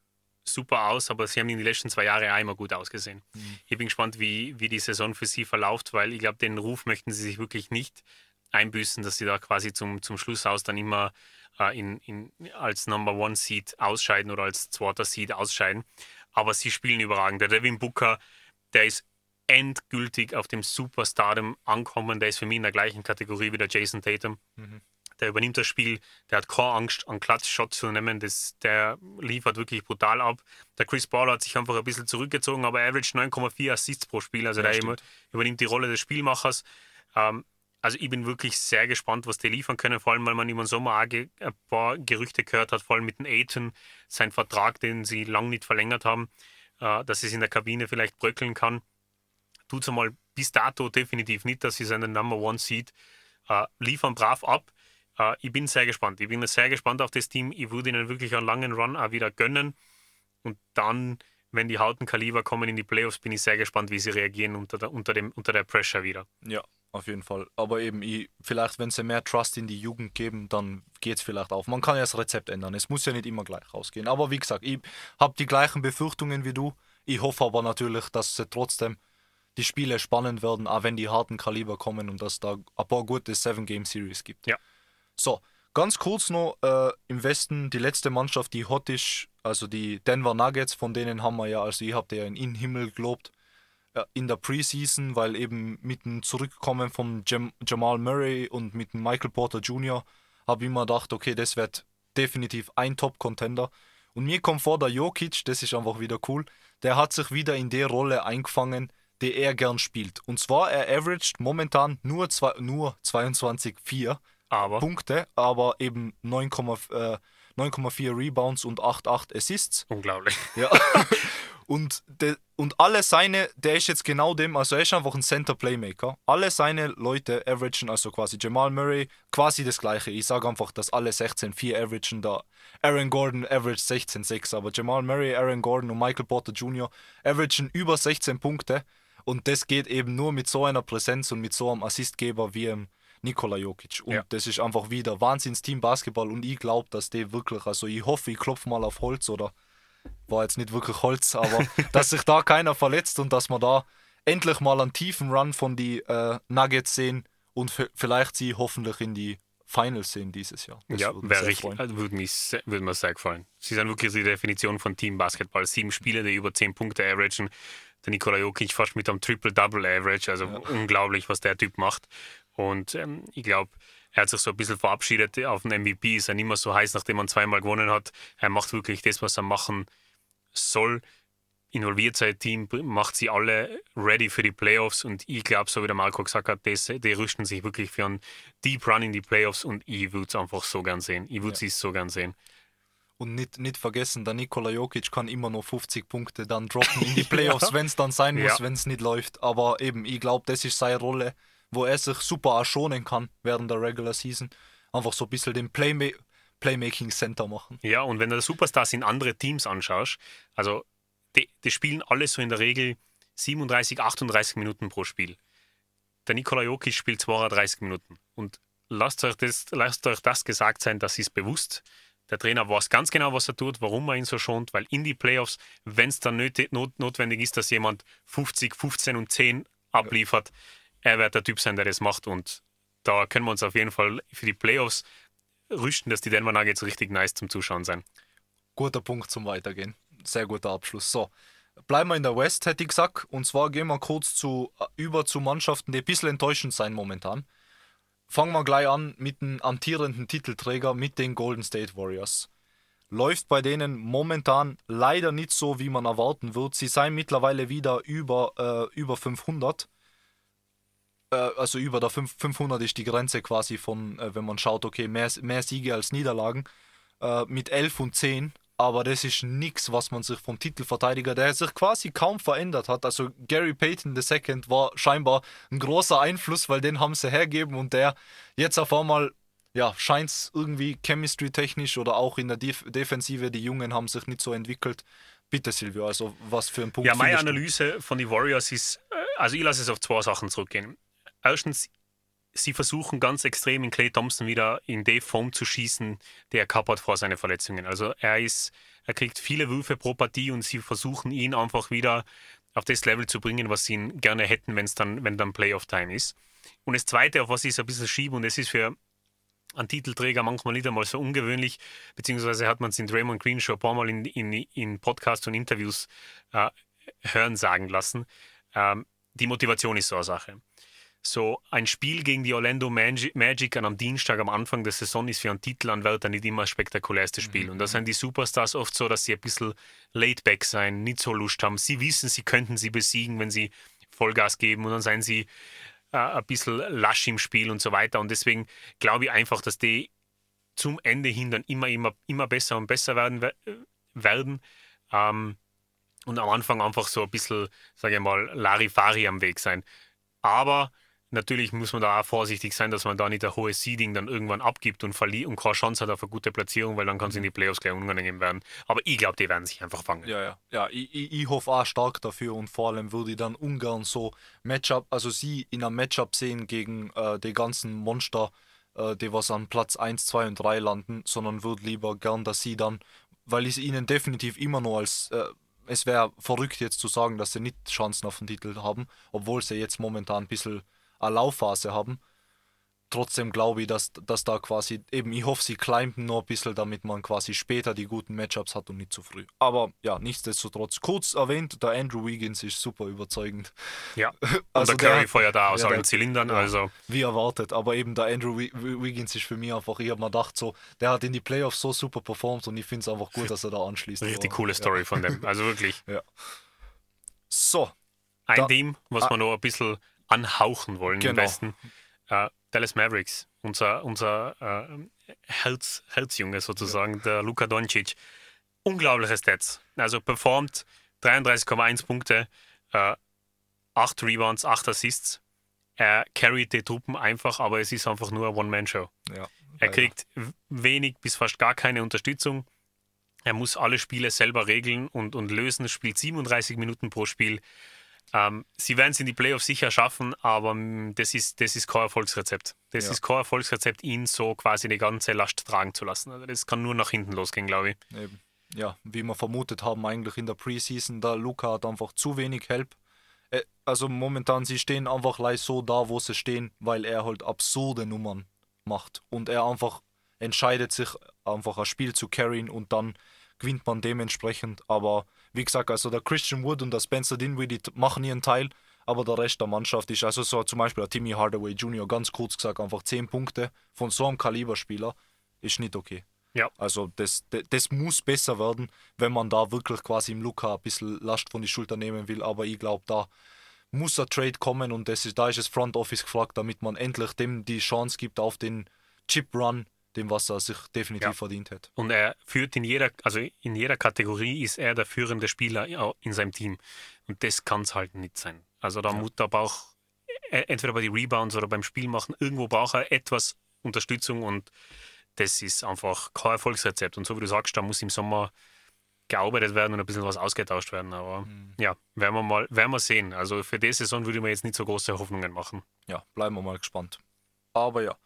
S1: super aus, aber sie haben in den letzten zwei Jahren einmal gut ausgesehen. Mhm. Ich bin gespannt, wie, wie die Saison für sie verläuft, weil ich glaube, den Ruf möchten sie sich wirklich nicht einbüßen, dass sie da quasi zum, zum Schluss aus dann immer äh, in, in, als Number One Seed ausscheiden oder als zweiter Seed ausscheiden. Aber sie spielen überragend. Der Devin Booker, der ist endgültig auf dem Superstardom ankommen. Der ist für mich in der gleichen Kategorie wie der Jason Tatum. Mhm der übernimmt das Spiel, der hat keine Angst, einen Klatschshot zu nehmen, das, der liefert wirklich brutal ab. Der Chris Paul hat sich einfach ein bisschen zurückgezogen, aber average 9,4 Assists pro Spiel, also ja, der stimmt. übernimmt die Rolle des Spielmachers. Ähm, also ich bin wirklich sehr gespannt, was die liefern können, vor allem weil man im Sommer auch ein paar Gerüchte gehört hat, vor allem mit dem Aiton, sein Vertrag, den sie lang nicht verlängert haben, äh, dass es in der Kabine vielleicht bröckeln kann. Tut es einmal bis dato definitiv nicht, dass sie seinen Number One Seed äh, liefern brav ab. Uh, ich bin sehr gespannt. Ich bin sehr gespannt auf das Team. Ich würde ihnen wirklich einen langen Run auch wieder gönnen. Und dann, wenn die harten Kaliber kommen in die Playoffs, bin ich sehr gespannt, wie sie reagieren unter der, unter dem, unter der Pressure wieder.
S2: Ja, auf jeden Fall. Aber eben, ich, vielleicht, wenn sie mehr Trust in die Jugend geben, dann geht es vielleicht auf. Man kann ja das Rezept ändern. Es muss ja nicht immer gleich rausgehen. Aber wie gesagt, ich habe die gleichen Befürchtungen wie du. Ich hoffe aber natürlich, dass sie trotzdem die Spiele spannend werden, auch wenn die harten Kaliber kommen und dass da ein paar gute Seven-Game-Series gibt.
S1: Ja.
S2: So, ganz kurz noch äh, im Westen die letzte Mannschaft, die hot ist, also die Denver Nuggets, von denen haben wir ja, also ihr habt ja in den Himmel gelobt äh, in der Preseason, weil eben mit dem Zurückkommen von Jam Jamal Murray und mit dem Michael Porter Jr. habe ich mir gedacht, okay, das wird definitiv ein Top-Contender. Und mir kommt vor, der Jokic, das ist einfach wieder cool, der hat sich wieder in der Rolle eingefangen, die er gern spielt. Und zwar, er averaged momentan nur, nur 22,4
S1: aber.
S2: Punkte, aber eben 9,4 äh, Rebounds und 8,8 Assists.
S1: Unglaublich.
S2: Ja. und, de, und alle seine, der ist jetzt genau dem, also er ist einfach ein Center Playmaker. Alle seine Leute averagen, also quasi Jamal Murray, quasi das gleiche. Ich sage einfach, dass alle 16,4 averagen da. Aaron Gordon average 16,6, aber Jamal Murray, Aaron Gordon und Michael Porter Jr. averagen über 16 Punkte. Und das geht eben nur mit so einer Präsenz und mit so einem Assistgeber wie im Nikola Jokic. Und ja. das ist einfach wieder Wahnsinns-Team Basketball und ich glaube, dass die wirklich, also ich hoffe, ich klopfe mal auf Holz oder war jetzt nicht wirklich Holz, aber dass sich da keiner verletzt und dass wir da endlich mal einen tiefen Run von die äh, Nuggets sehen und vielleicht sie hoffentlich in die Finals sehen dieses Jahr.
S1: Das ja, wäre richtig, also würde, mich, würde mir sehr gefallen. Sie sind wirklich die Definition von Team Basketball. Sieben Spieler, die über zehn Punkte averagen. Der Nikola Jokic fast mit einem Triple-Double-Average. Also ja. unglaublich, was der Typ macht. Und ähm, ich glaube, er hat sich so ein bisschen verabschiedet. Auf den MVP ist er nicht mehr so heiß, nachdem er zweimal gewonnen hat. Er macht wirklich das, was er machen soll involviert sein Team, macht sie alle ready für die Playoffs und ich glaube, so wie der Marco gesagt hat, das, die rüsten sich wirklich für einen Deep Run in die Playoffs und ich würde es einfach so gern sehen. Ich würde ja. es so gern sehen.
S2: Und nicht, nicht vergessen, der Nikola Jokic kann immer noch 50 Punkte dann droppen in die Playoffs, ja. wenn es dann sein muss, ja. wenn es nicht läuft. Aber eben, ich glaube, das ist seine Rolle, wo er sich super erschonen kann während der Regular Season. Einfach so ein bisschen den Playma Playmaking Center machen.
S1: Ja, und wenn du Superstars in andere Teams anschaust, also die, die spielen alle so in der Regel 37, 38 Minuten pro Spiel. Der Nikola Jokic spielt 32 Minuten. Und lasst euch das, lasst euch das gesagt sein, das ist bewusst. Der Trainer weiß ganz genau, was er tut, warum er ihn so schont, weil in die Playoffs, wenn es dann nötig, not, notwendig ist, dass jemand 50, 15 und 10 abliefert, er wird der Typ sein, der das macht. Und da können wir uns auf jeden Fall für die Playoffs rüsten, dass die Denver Nuggets richtig nice zum Zuschauen sein.
S2: Guter Punkt zum Weitergehen sehr guter Abschluss. So, bleiben wir in der West, hätte ich gesagt. Und zwar gehen wir kurz zu, äh, über zu Mannschaften, die ein bisschen enttäuschend sein momentan. Fangen wir gleich an mit dem amtierenden Titelträger, mit den Golden State Warriors. Läuft bei denen momentan leider nicht so, wie man erwarten wird. Sie seien mittlerweile wieder über, äh, über 500 äh, also über der 500 ist die Grenze quasi von, äh, wenn man schaut, okay, mehr, mehr Siege als Niederlagen, äh, mit 11 und 10 aber das ist nichts, was man sich vom Titelverteidiger, der sich quasi kaum verändert hat. Also Gary Payton II war scheinbar ein großer Einfluss, weil den haben sie hergeben und der jetzt auf einmal ja, scheint es irgendwie chemistry-technisch oder auch in der Def Defensive, die Jungen haben sich nicht so entwickelt. Bitte, Silvio, also was für ein Punkt.
S1: Ja, meine Analyse von den Warriors ist, äh, also ich lasse es auf zwei Sachen zurückgehen. Erstens, sie versuchen ganz extrem in Clay Thompson wieder in die Form zu schießen, die er gehabt vor seinen Verletzungen. Also er ist, er kriegt viele Würfe pro Partie und sie versuchen ihn einfach wieder auf das Level zu bringen, was sie ihn gerne hätten, wenn es dann, wenn dann Playoff-Time ist. Und das Zweite, auf was ich so ein bisschen schiebe, und das ist für einen Titelträger manchmal nicht einmal so ungewöhnlich, beziehungsweise hat man es in Draymond Green schon ein paar Mal in, in, in Podcasts und Interviews äh, hören sagen lassen. Ähm, die Motivation ist so eine Sache so ein Spiel gegen die Orlando Magic einem Dienstag am Anfang der Saison ist für einen Titelanwärter nicht immer das spektakulärste Spiel. Mhm. Und da sind die Superstars oft so, dass sie ein bisschen laid back sein, nicht so Lust haben. Sie wissen, sie könnten sie besiegen, wenn sie Vollgas geben und dann seien sie äh, ein bisschen lasch im Spiel und so weiter. Und deswegen glaube ich einfach, dass die zum Ende hin dann immer, immer, immer besser und besser werden. werden. Ähm, und am Anfang einfach so ein bisschen, sage ich mal, Larifari am Weg sein. Aber Natürlich muss man da auch vorsichtig sein, dass man da nicht ein hohes Seeding dann irgendwann abgibt und verliert und keine Chance hat auf eine gute Platzierung, weil dann kann es in die Playoffs gleich unangenehm werden. Aber ich glaube, die werden sich einfach fangen.
S2: Ja, ja. Ja, ich, ich, ich hoffe auch stark dafür und vor allem würde ich dann ungern so Matchup, also sie in einem Matchup sehen gegen äh, die ganzen Monster, äh, die was an Platz 1, 2 und 3 landen, sondern würde lieber gern, dass sie dann, weil ich ihnen definitiv immer nur als äh, es wäre verrückt jetzt zu sagen, dass sie nicht Chancen auf den Titel haben, obwohl sie jetzt momentan ein bisschen eine Laufphase haben. Trotzdem glaube ich, dass, dass da quasi, eben, ich hoffe, sie climben nur ein bisschen, damit man quasi später die guten Matchups hat und nicht zu früh. Aber ja, nichtsdestotrotz, kurz erwähnt, der Andrew Wiggins ist super überzeugend.
S1: Ja, also und der Curry feuert da aus ja, allen Zylindern. Ja, also.
S2: Wie erwartet, aber eben der Andrew Wiggins ist für mich einfach, ich habe mir gedacht, so, der hat in die Playoffs so super performt und ich finde es einfach gut, dass er da anschließt.
S1: Richtig aber, coole Story ja. von dem, also wirklich.
S2: Ja. So.
S1: Ein da, Team, was ah, man noch ein bisschen anhauchen wollen genau. im Westen. Äh, Dallas Mavericks, unser, unser äh, Herz, Herzjunge sozusagen, ja. der Luka Doncic. Unglaubliche Stats. Also performt 33,1 Punkte, äh, 8 Rebounds, 8 Assists. Er carryt die Truppen einfach, aber es ist einfach nur eine One-Man-Show. Ja, er kriegt wenig bis fast gar keine Unterstützung. Er muss alle Spiele selber regeln und, und lösen, spielt 37 Minuten pro Spiel. Ähm, sie werden es in die Playoffs sicher schaffen, aber ähm, das ist, das ist kein Erfolgsrezept. Das ja. ist kein Erfolgsrezept, ihn so quasi die ganze Last tragen zu lassen. Also das kann nur nach hinten losgehen, glaube ich.
S2: Eben. Ja, wie wir vermutet haben, eigentlich in der Preseason, der Luca hat einfach zu wenig Help. Äh, also momentan, sie stehen einfach leicht so da, wo sie stehen, weil er halt absurde Nummern macht und er einfach entscheidet sich, einfach ein Spiel zu carryen und dann gewinnt man dementsprechend. Aber wie gesagt, also der Christian Wood und der Spencer Dinwiddie machen ihren Teil, aber der Rest der Mannschaft ist, also so zum Beispiel der Timmy Hardaway Jr., ganz kurz gesagt, einfach 10 Punkte von so einem Kaliberspieler ist nicht okay.
S1: Ja.
S2: Also das, das, das, muss besser werden, wenn man da wirklich quasi im Luca ein bisschen Last von die Schulter nehmen will. Aber ich glaube, da muss ein Trade kommen und das ist, da ist das Front Office gefragt, damit man endlich dem die Chance gibt auf den Chip Run, dem was er sich definitiv ja. verdient hat.
S1: Und er führt in jeder, also in jeder Kategorie ist er der führende Spieler in seinem Team. Und das kann es halt nicht sein. Also da ja. muss der Bauch e, entweder bei den Rebounds oder beim Spiel machen, irgendwo braucht er etwas Unterstützung und das ist einfach kein Erfolgsrezept. Und so wie du sagst, da muss im Sommer gearbeitet werden und ein bisschen was ausgetauscht werden. Aber mhm. ja, werden wir mal werden wir sehen. Also für die Saison würde man jetzt nicht so große Hoffnungen machen.
S2: Ja, bleiben wir mal gespannt. Aber ja.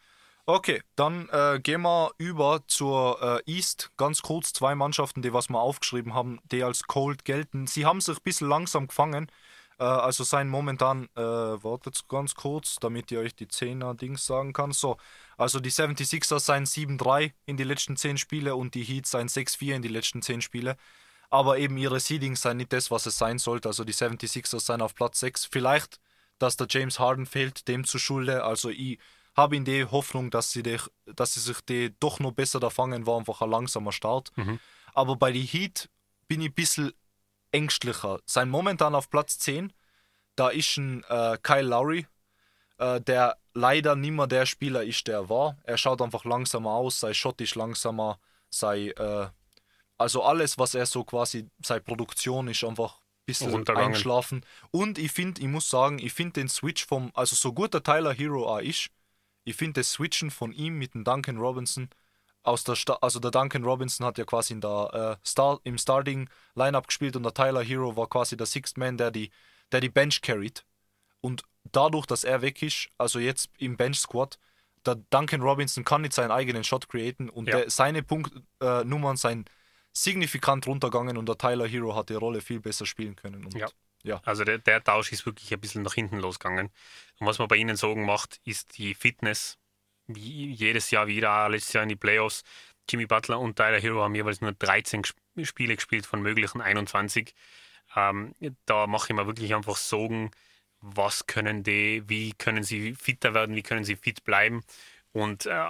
S2: Okay, dann äh, gehen wir über zur äh, East. Ganz kurz zwei Mannschaften, die was wir aufgeschrieben haben, die als Cold gelten. Sie haben sich ein bisschen langsam gefangen. Äh, also sein momentan, äh, wartet ganz kurz, damit ihr euch die 10er Dings sagen kann. So, also die 76ers seien 7-3 in die letzten 10 Spiele und die Heat seien 6-4 in die letzten 10 Spiele. Aber eben ihre Seedings seien nicht das, was es sein sollte. Also die 76ers seien auf Platz 6. Vielleicht, dass der James Harden fehlt, dem zu Schulde. Also ich habe in die Hoffnung, dass sie, die, dass sie sich die doch noch besser da fangen, war einfach ein langsamer Start. Mhm. Aber bei den Heat bin ich ein bisschen ängstlicher. Sein momentan auf Platz 10, da ist ein äh, Kyle Lowry, äh, der leider nicht mehr der Spieler ist, der er war. Er schaut einfach langsamer aus, sei schottisch langsamer, sei. Äh, also alles, was er so quasi, seine Produktion ist einfach ein bisschen eingeschlafen. Und ich finde, ich muss sagen, ich finde den Switch vom, also so gut der Tyler Hero auch ist, ich finde das Switchen von ihm mit dem Duncan Robinson aus der Sta also der Duncan Robinson hat ja quasi in der, äh, Star im Starting Lineup gespielt und der Tyler Hero war quasi der Sixth Man, der die, der die Bench carried. Und dadurch, dass er weg ist, also jetzt im Bench Squad, der Duncan Robinson kann nicht seinen eigenen Shot createn und ja. der, seine Punktnummern äh, seien signifikant runtergegangen und der Tyler Hero hat die Rolle viel besser spielen können. Und
S1: ja. Ja. Also der, der Tausch ist wirklich ein bisschen nach hinten losgegangen. Und was man bei ihnen Sorgen macht, ist die Fitness wie jedes Jahr wieder, letztes Jahr in die Playoffs. Jimmy Butler und Tyler Hero haben jeweils nur 13 Spiele gespielt von möglichen 21. Ähm, da mache ich mir wirklich einfach Sorgen, was können die, wie können sie fitter werden, wie können sie fit bleiben. Und äh,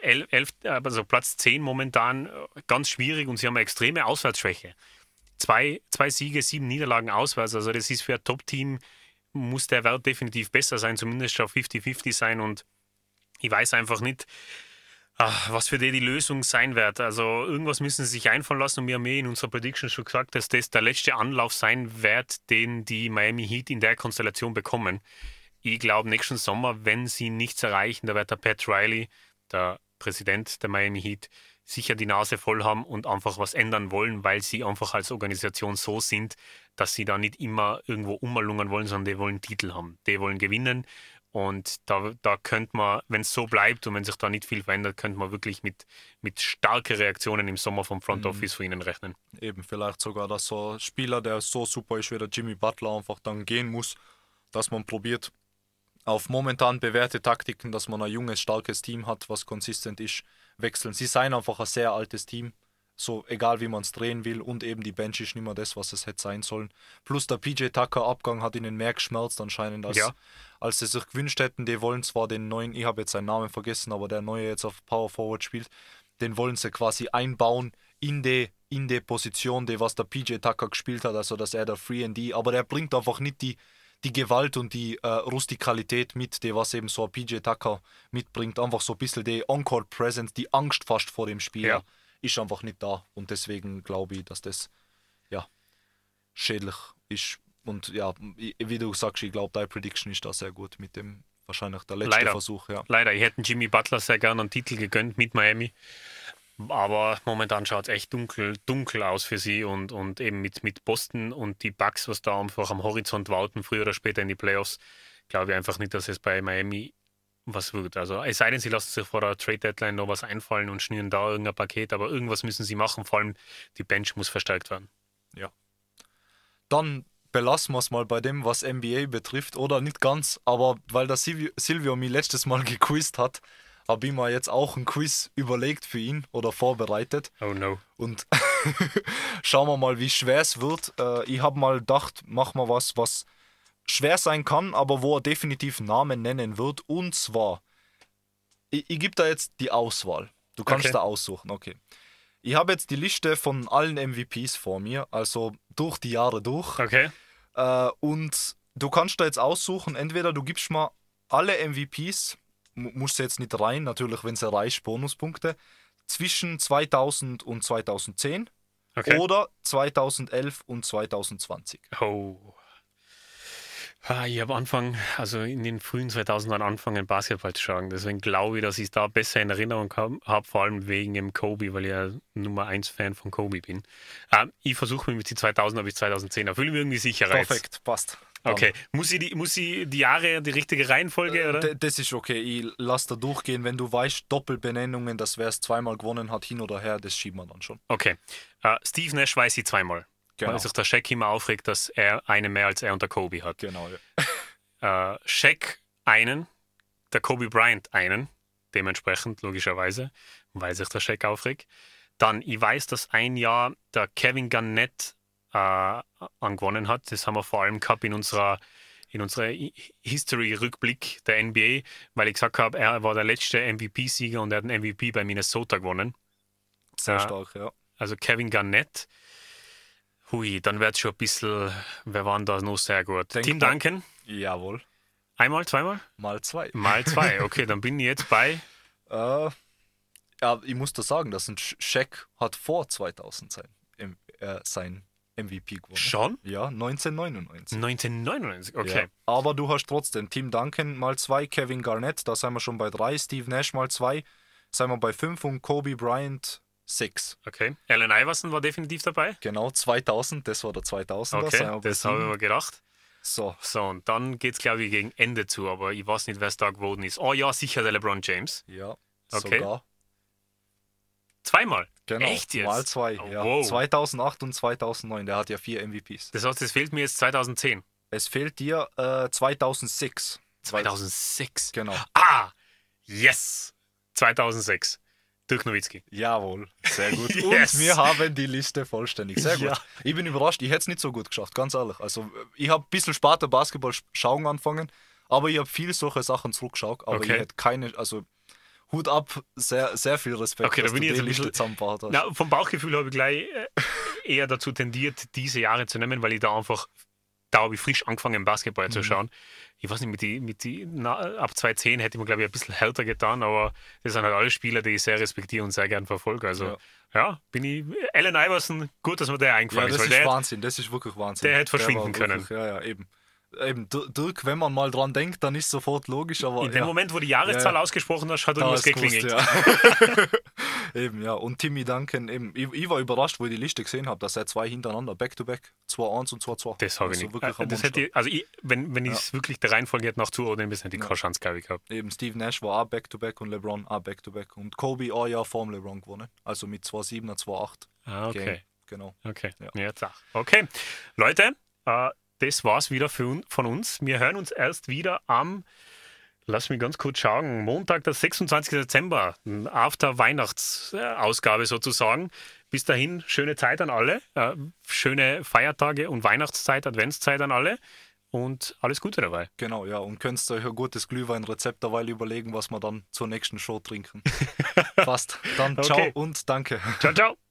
S1: elf, also Platz 10 momentan äh, ganz schwierig und sie haben eine extreme Auswärtsschwäche. Zwei, zwei Siege, sieben Niederlagen auswärts. Also das ist für ein Top-Team, muss der Wert definitiv besser sein, zumindest auf 50-50 sein. Und ich weiß einfach nicht, ach, was für die die Lösung sein wird. Also irgendwas müssen sie sich einfallen lassen und wir haben eh in unserer Prediction schon gesagt, dass das der letzte Anlauf sein wird, den die Miami Heat in der Konstellation bekommen. Ich glaube, nächsten Sommer, wenn sie nichts erreichen, da wird der Pat Riley, der Präsident der Miami Heat, sicher die Nase voll haben und einfach was ändern wollen, weil sie einfach als Organisation so sind, dass sie da nicht immer irgendwo ummalungen wollen, sondern die wollen Titel haben. Die wollen gewinnen und da, da könnte man, wenn es so bleibt und wenn sich da nicht viel verändert, könnte man wirklich mit, mit starken Reaktionen im Sommer vom Front mhm. Office mhm. für ihnen rechnen.
S2: Eben, vielleicht sogar, dass so ein Spieler, der so super ist wie der Jimmy Butler, einfach dann gehen muss, dass man probiert, auf momentan bewährte Taktiken, dass man ein junges, starkes Team hat, was konsistent ist, wechseln. Sie seien einfach ein sehr altes Team so egal wie man es drehen will und eben die Bench ist nicht mehr das, was es hätte sein sollen. Plus der PJ Tucker Abgang hat ihnen mehr geschmerzt anscheinend, als, ja. als sie sich gewünscht hätten. Die wollen zwar den neuen, ich habe jetzt seinen Namen vergessen, aber der neue jetzt auf Power Forward spielt, den wollen sie quasi einbauen in die, in die Position, die was der PJ Tucker gespielt hat, also dass er der Free D, aber der bringt einfach nicht die, die Gewalt und die äh, Rustikalität mit, die was eben so ein PJ Tucker mitbringt, einfach so ein bisschen die On-Court Presence, die Angst fast vor dem Spiel. Ja ist einfach nicht da. Und deswegen glaube ich, dass das ja schädlich ist. Und ja, wie du sagst, ich glaube, deine Prediction ist da sehr gut mit dem wahrscheinlich der letzte
S1: Leider.
S2: Versuch. Ja.
S1: Leider, ich hätte Jimmy Butler sehr gerne einen Titel gegönnt mit Miami. Aber momentan schaut es echt dunkel, dunkel aus für sie und, und eben mit, mit Boston und die Bucks, was da einfach am Horizont warten, früher oder später in die Playoffs, glaube ich einfach nicht, dass es bei Miami was wird. Also es sei denn, sie lassen sich vor der Trade Deadline noch was einfallen und schnüren da irgendein Paket, aber irgendwas müssen sie machen, vor allem die Bench muss verstärkt werden.
S2: Ja. Dann belassen wir es mal bei dem, was NBA betrifft, oder nicht ganz, aber weil der Silvio, Silvio mich letztes Mal gequizt hat, habe ich mir jetzt auch ein Quiz überlegt für ihn oder vorbereitet.
S1: Oh no.
S2: Und schauen wir mal, wie schwer es wird. Äh, ich habe mal gedacht, mach mal was, was schwer sein kann, aber wo er definitiv Namen nennen wird. Und zwar, ich, ich gebe da jetzt die Auswahl. Du kannst
S1: Okay.
S2: da aussuchen, okay. Ich habe jetzt die Liste von allen MVPs vor mir, also durch die Jahre durch.
S1: Okay.
S2: Äh, und du kannst da jetzt aussuchen, entweder du gibst mal alle MVPs, musst du jetzt nicht rein, natürlich, wenn sie reicht, Bonuspunkte, zwischen 2000 und 2010
S1: Okay.
S2: oder 2011 und 2020.
S1: Oh. Ah, Ich habe Anfang, also in den frühen 2000ern angefangen Basketball zu schauen. Deswegen glaube ich, dass ich es da besser in Erinnerung habe, vor allem wegen dem Kobe, weil ich ja Nummer 1 Fan von Kobe bin. Ähm, ich versuche mich mit die 2000er bis 2010er. Fühle mich irgendwie sicherer.
S2: Perfekt, passt.
S1: Okay. Muss ich, die, muss ich die Jahre, die richtige Reihenfolge, oder?
S2: D das ist okay, ich lass da durchgehen. Wenn du weißt, Doppelbenennungen, dass wer es zweimal gewonnen hat, hin oder her, das schieben wir dann schon.
S1: Okay. Äh, Steve Nash weiß ich zweimal.
S2: Genau.
S1: Weil sich der Shaq immer aufregt, dass er eine mehr als er und der Kobe hat.
S2: Genau, ja.
S1: äh, Shaq einen, der Kobe Bryant einen, dementsprechend logischerweise, weil sich der Shaq aufregt. Dann, ich weiß, dass ein Jahr der Kevin Garnett äh, angewonnen hat. Das haben wir vor allem gehabt in unserer in unserer History-Rückblick der NBA, weil ich gesagt habe, er war der letzte MVP-Sieger und er hat einen MVP bei Minnesota gewonnen.
S2: Sehr
S1: Ja.
S2: stark, ja.
S1: Also Kevin Garnett. Hui, dann wird es schon ein bisschen, wer waren da noch sehr gut?
S2: Denk
S1: Tim Duncan,
S2: Jawohl.
S1: einmal, zweimal?
S2: Mal zwei.
S1: Mal zwei, okay, dann bin ich jetzt bei.
S2: Äh, ja, ich muss da sagen, dass ein Sch- Shaq hat vor 2000 sein, äh, sein MVP gewonnen.
S1: Schon?
S2: Ja, 1999.
S1: 1999, okay.
S2: Ja. Aber du hast trotzdem Tim Duncan mal zwei, Kevin Garnett, da sind wir schon bei drei, Steve Nash mal zwei, sind wir bei fünf und Kobe Bryant sechs.
S1: Okay. Allen Iverson war definitiv dabei.
S2: Genau, 2000, das war der 2000er.
S1: Okay,
S2: wir
S1: das habe ich
S2: sieben.
S1: mir gedacht.
S2: So,
S1: So, und dann geht es, glaube ich, gegen Ende zu, aber ich weiß nicht, wer es da geworden ist. Oh ja, sicher der LeBron James.
S2: ja,
S1: Okay.
S2: sogar.
S1: Zweimal.
S2: Genau,
S1: Echt jetzt?
S2: mal zwei.
S1: Oh,
S2: ja.
S1: wow.
S2: 2008 und 2009, der hat ja vier MVPs.
S1: Das heißt, es fehlt mir jetzt 2010.
S2: Es fehlt dir äh, 2006.
S1: 2006.
S2: Genau.
S1: Ah, yes. 2006. Dirk Nowitzki.
S2: Jawohl, sehr gut.
S1: Yes.
S2: Und wir haben die Liste vollständig. Sehr gut.
S1: Ja.
S2: Ich bin überrascht, ich hätte es nicht so gut geschafft, ganz ehrlich. Also, ich habe ein bisschen später Basketball sch- schauen angefangen, aber ich habe viel solche Sachen zurückgeschaut. Aber
S1: Okay.
S2: ich hätte keine, also Hut ab, sehr, sehr viel Respekt,
S1: Okay, da bin ich jetzt ein bisschen-
S2: hast.
S1: Na, vom Bauchgefühl habe ich gleich äh, eher dazu tendiert, diese Jahre zu nehmen, weil ich da einfach, da habe ich frisch angefangen, Basketball
S2: Mhm.
S1: zu schauen. Ich weiß nicht, mit die, mit die, na, ab 2010 hätte ich mir, glaube ich, ein bisschen härter getan, aber das sind halt alle Spieler, die ich sehr respektiere und sehr gern verfolge. Also,
S2: Ja.
S1: ja, bin ich, Allen Iverson, gut, dass mir der
S2: Ja,
S1: eingefallen
S2: das
S1: ist,
S2: ist
S1: weil der,
S2: Wahnsinn, das ist wirklich Wahnsinn.
S1: der hätte verschwinden können.
S2: Wirklich, ja, ja, eben. Eben, Dir- Dirk, wenn man mal dran denkt, dann ist sofort logisch, aber
S1: in dem
S2: ja,
S1: Moment, wo die Jahreszahl
S2: Ja,
S1: ausgesprochen hast, hat irgendwas
S2: du gewusst,
S1: geklingelt.
S2: ja. eben, ja. Und Timmy Duncan, eben, ich, ich war überrascht, wo ich die Liste gesehen habe, dass er zwei hintereinander, Back-to-Back, 2-1 und 2-2.
S1: Das habe ich
S2: Also
S1: nicht.
S2: wirklich
S1: Äh,
S2: ein
S1: Das hätte ich, also ich, wenn, wenn ich es wirklich der Reihenfolge hätte nach zuordnen müssen, hätte ich
S2: Ja.
S1: keine Chance, gehabt.
S2: Eben Steve Nash war auch Back-to-Back und LeBron auch Back-to-Back. Und Kobe auch ja vorm LeBron gewonnen. Also mit 2-7er, 2-8.
S1: Ah, okay.
S2: Game. Genau.
S1: Okay,
S2: Ja.
S1: ja. Okay, Leute, äh, das war's wieder für, von uns. Wir hören uns erst wieder am, lass mich ganz kurz schauen, Montag, der 26. Dezember, after Weihnachtsausgabe sozusagen. Bis dahin, schöne Zeit an alle, äh, schöne Feiertage und Weihnachtszeit, Adventszeit an alle und alles Gute dabei.
S2: Genau, ja. Und könnt ihr euch ein gutes Glühweinrezept dabei überlegen, was wir dann zur nächsten Show trinken. Passt. Dann ciao
S1: Okay.
S2: und danke.
S1: Ciao, ciao.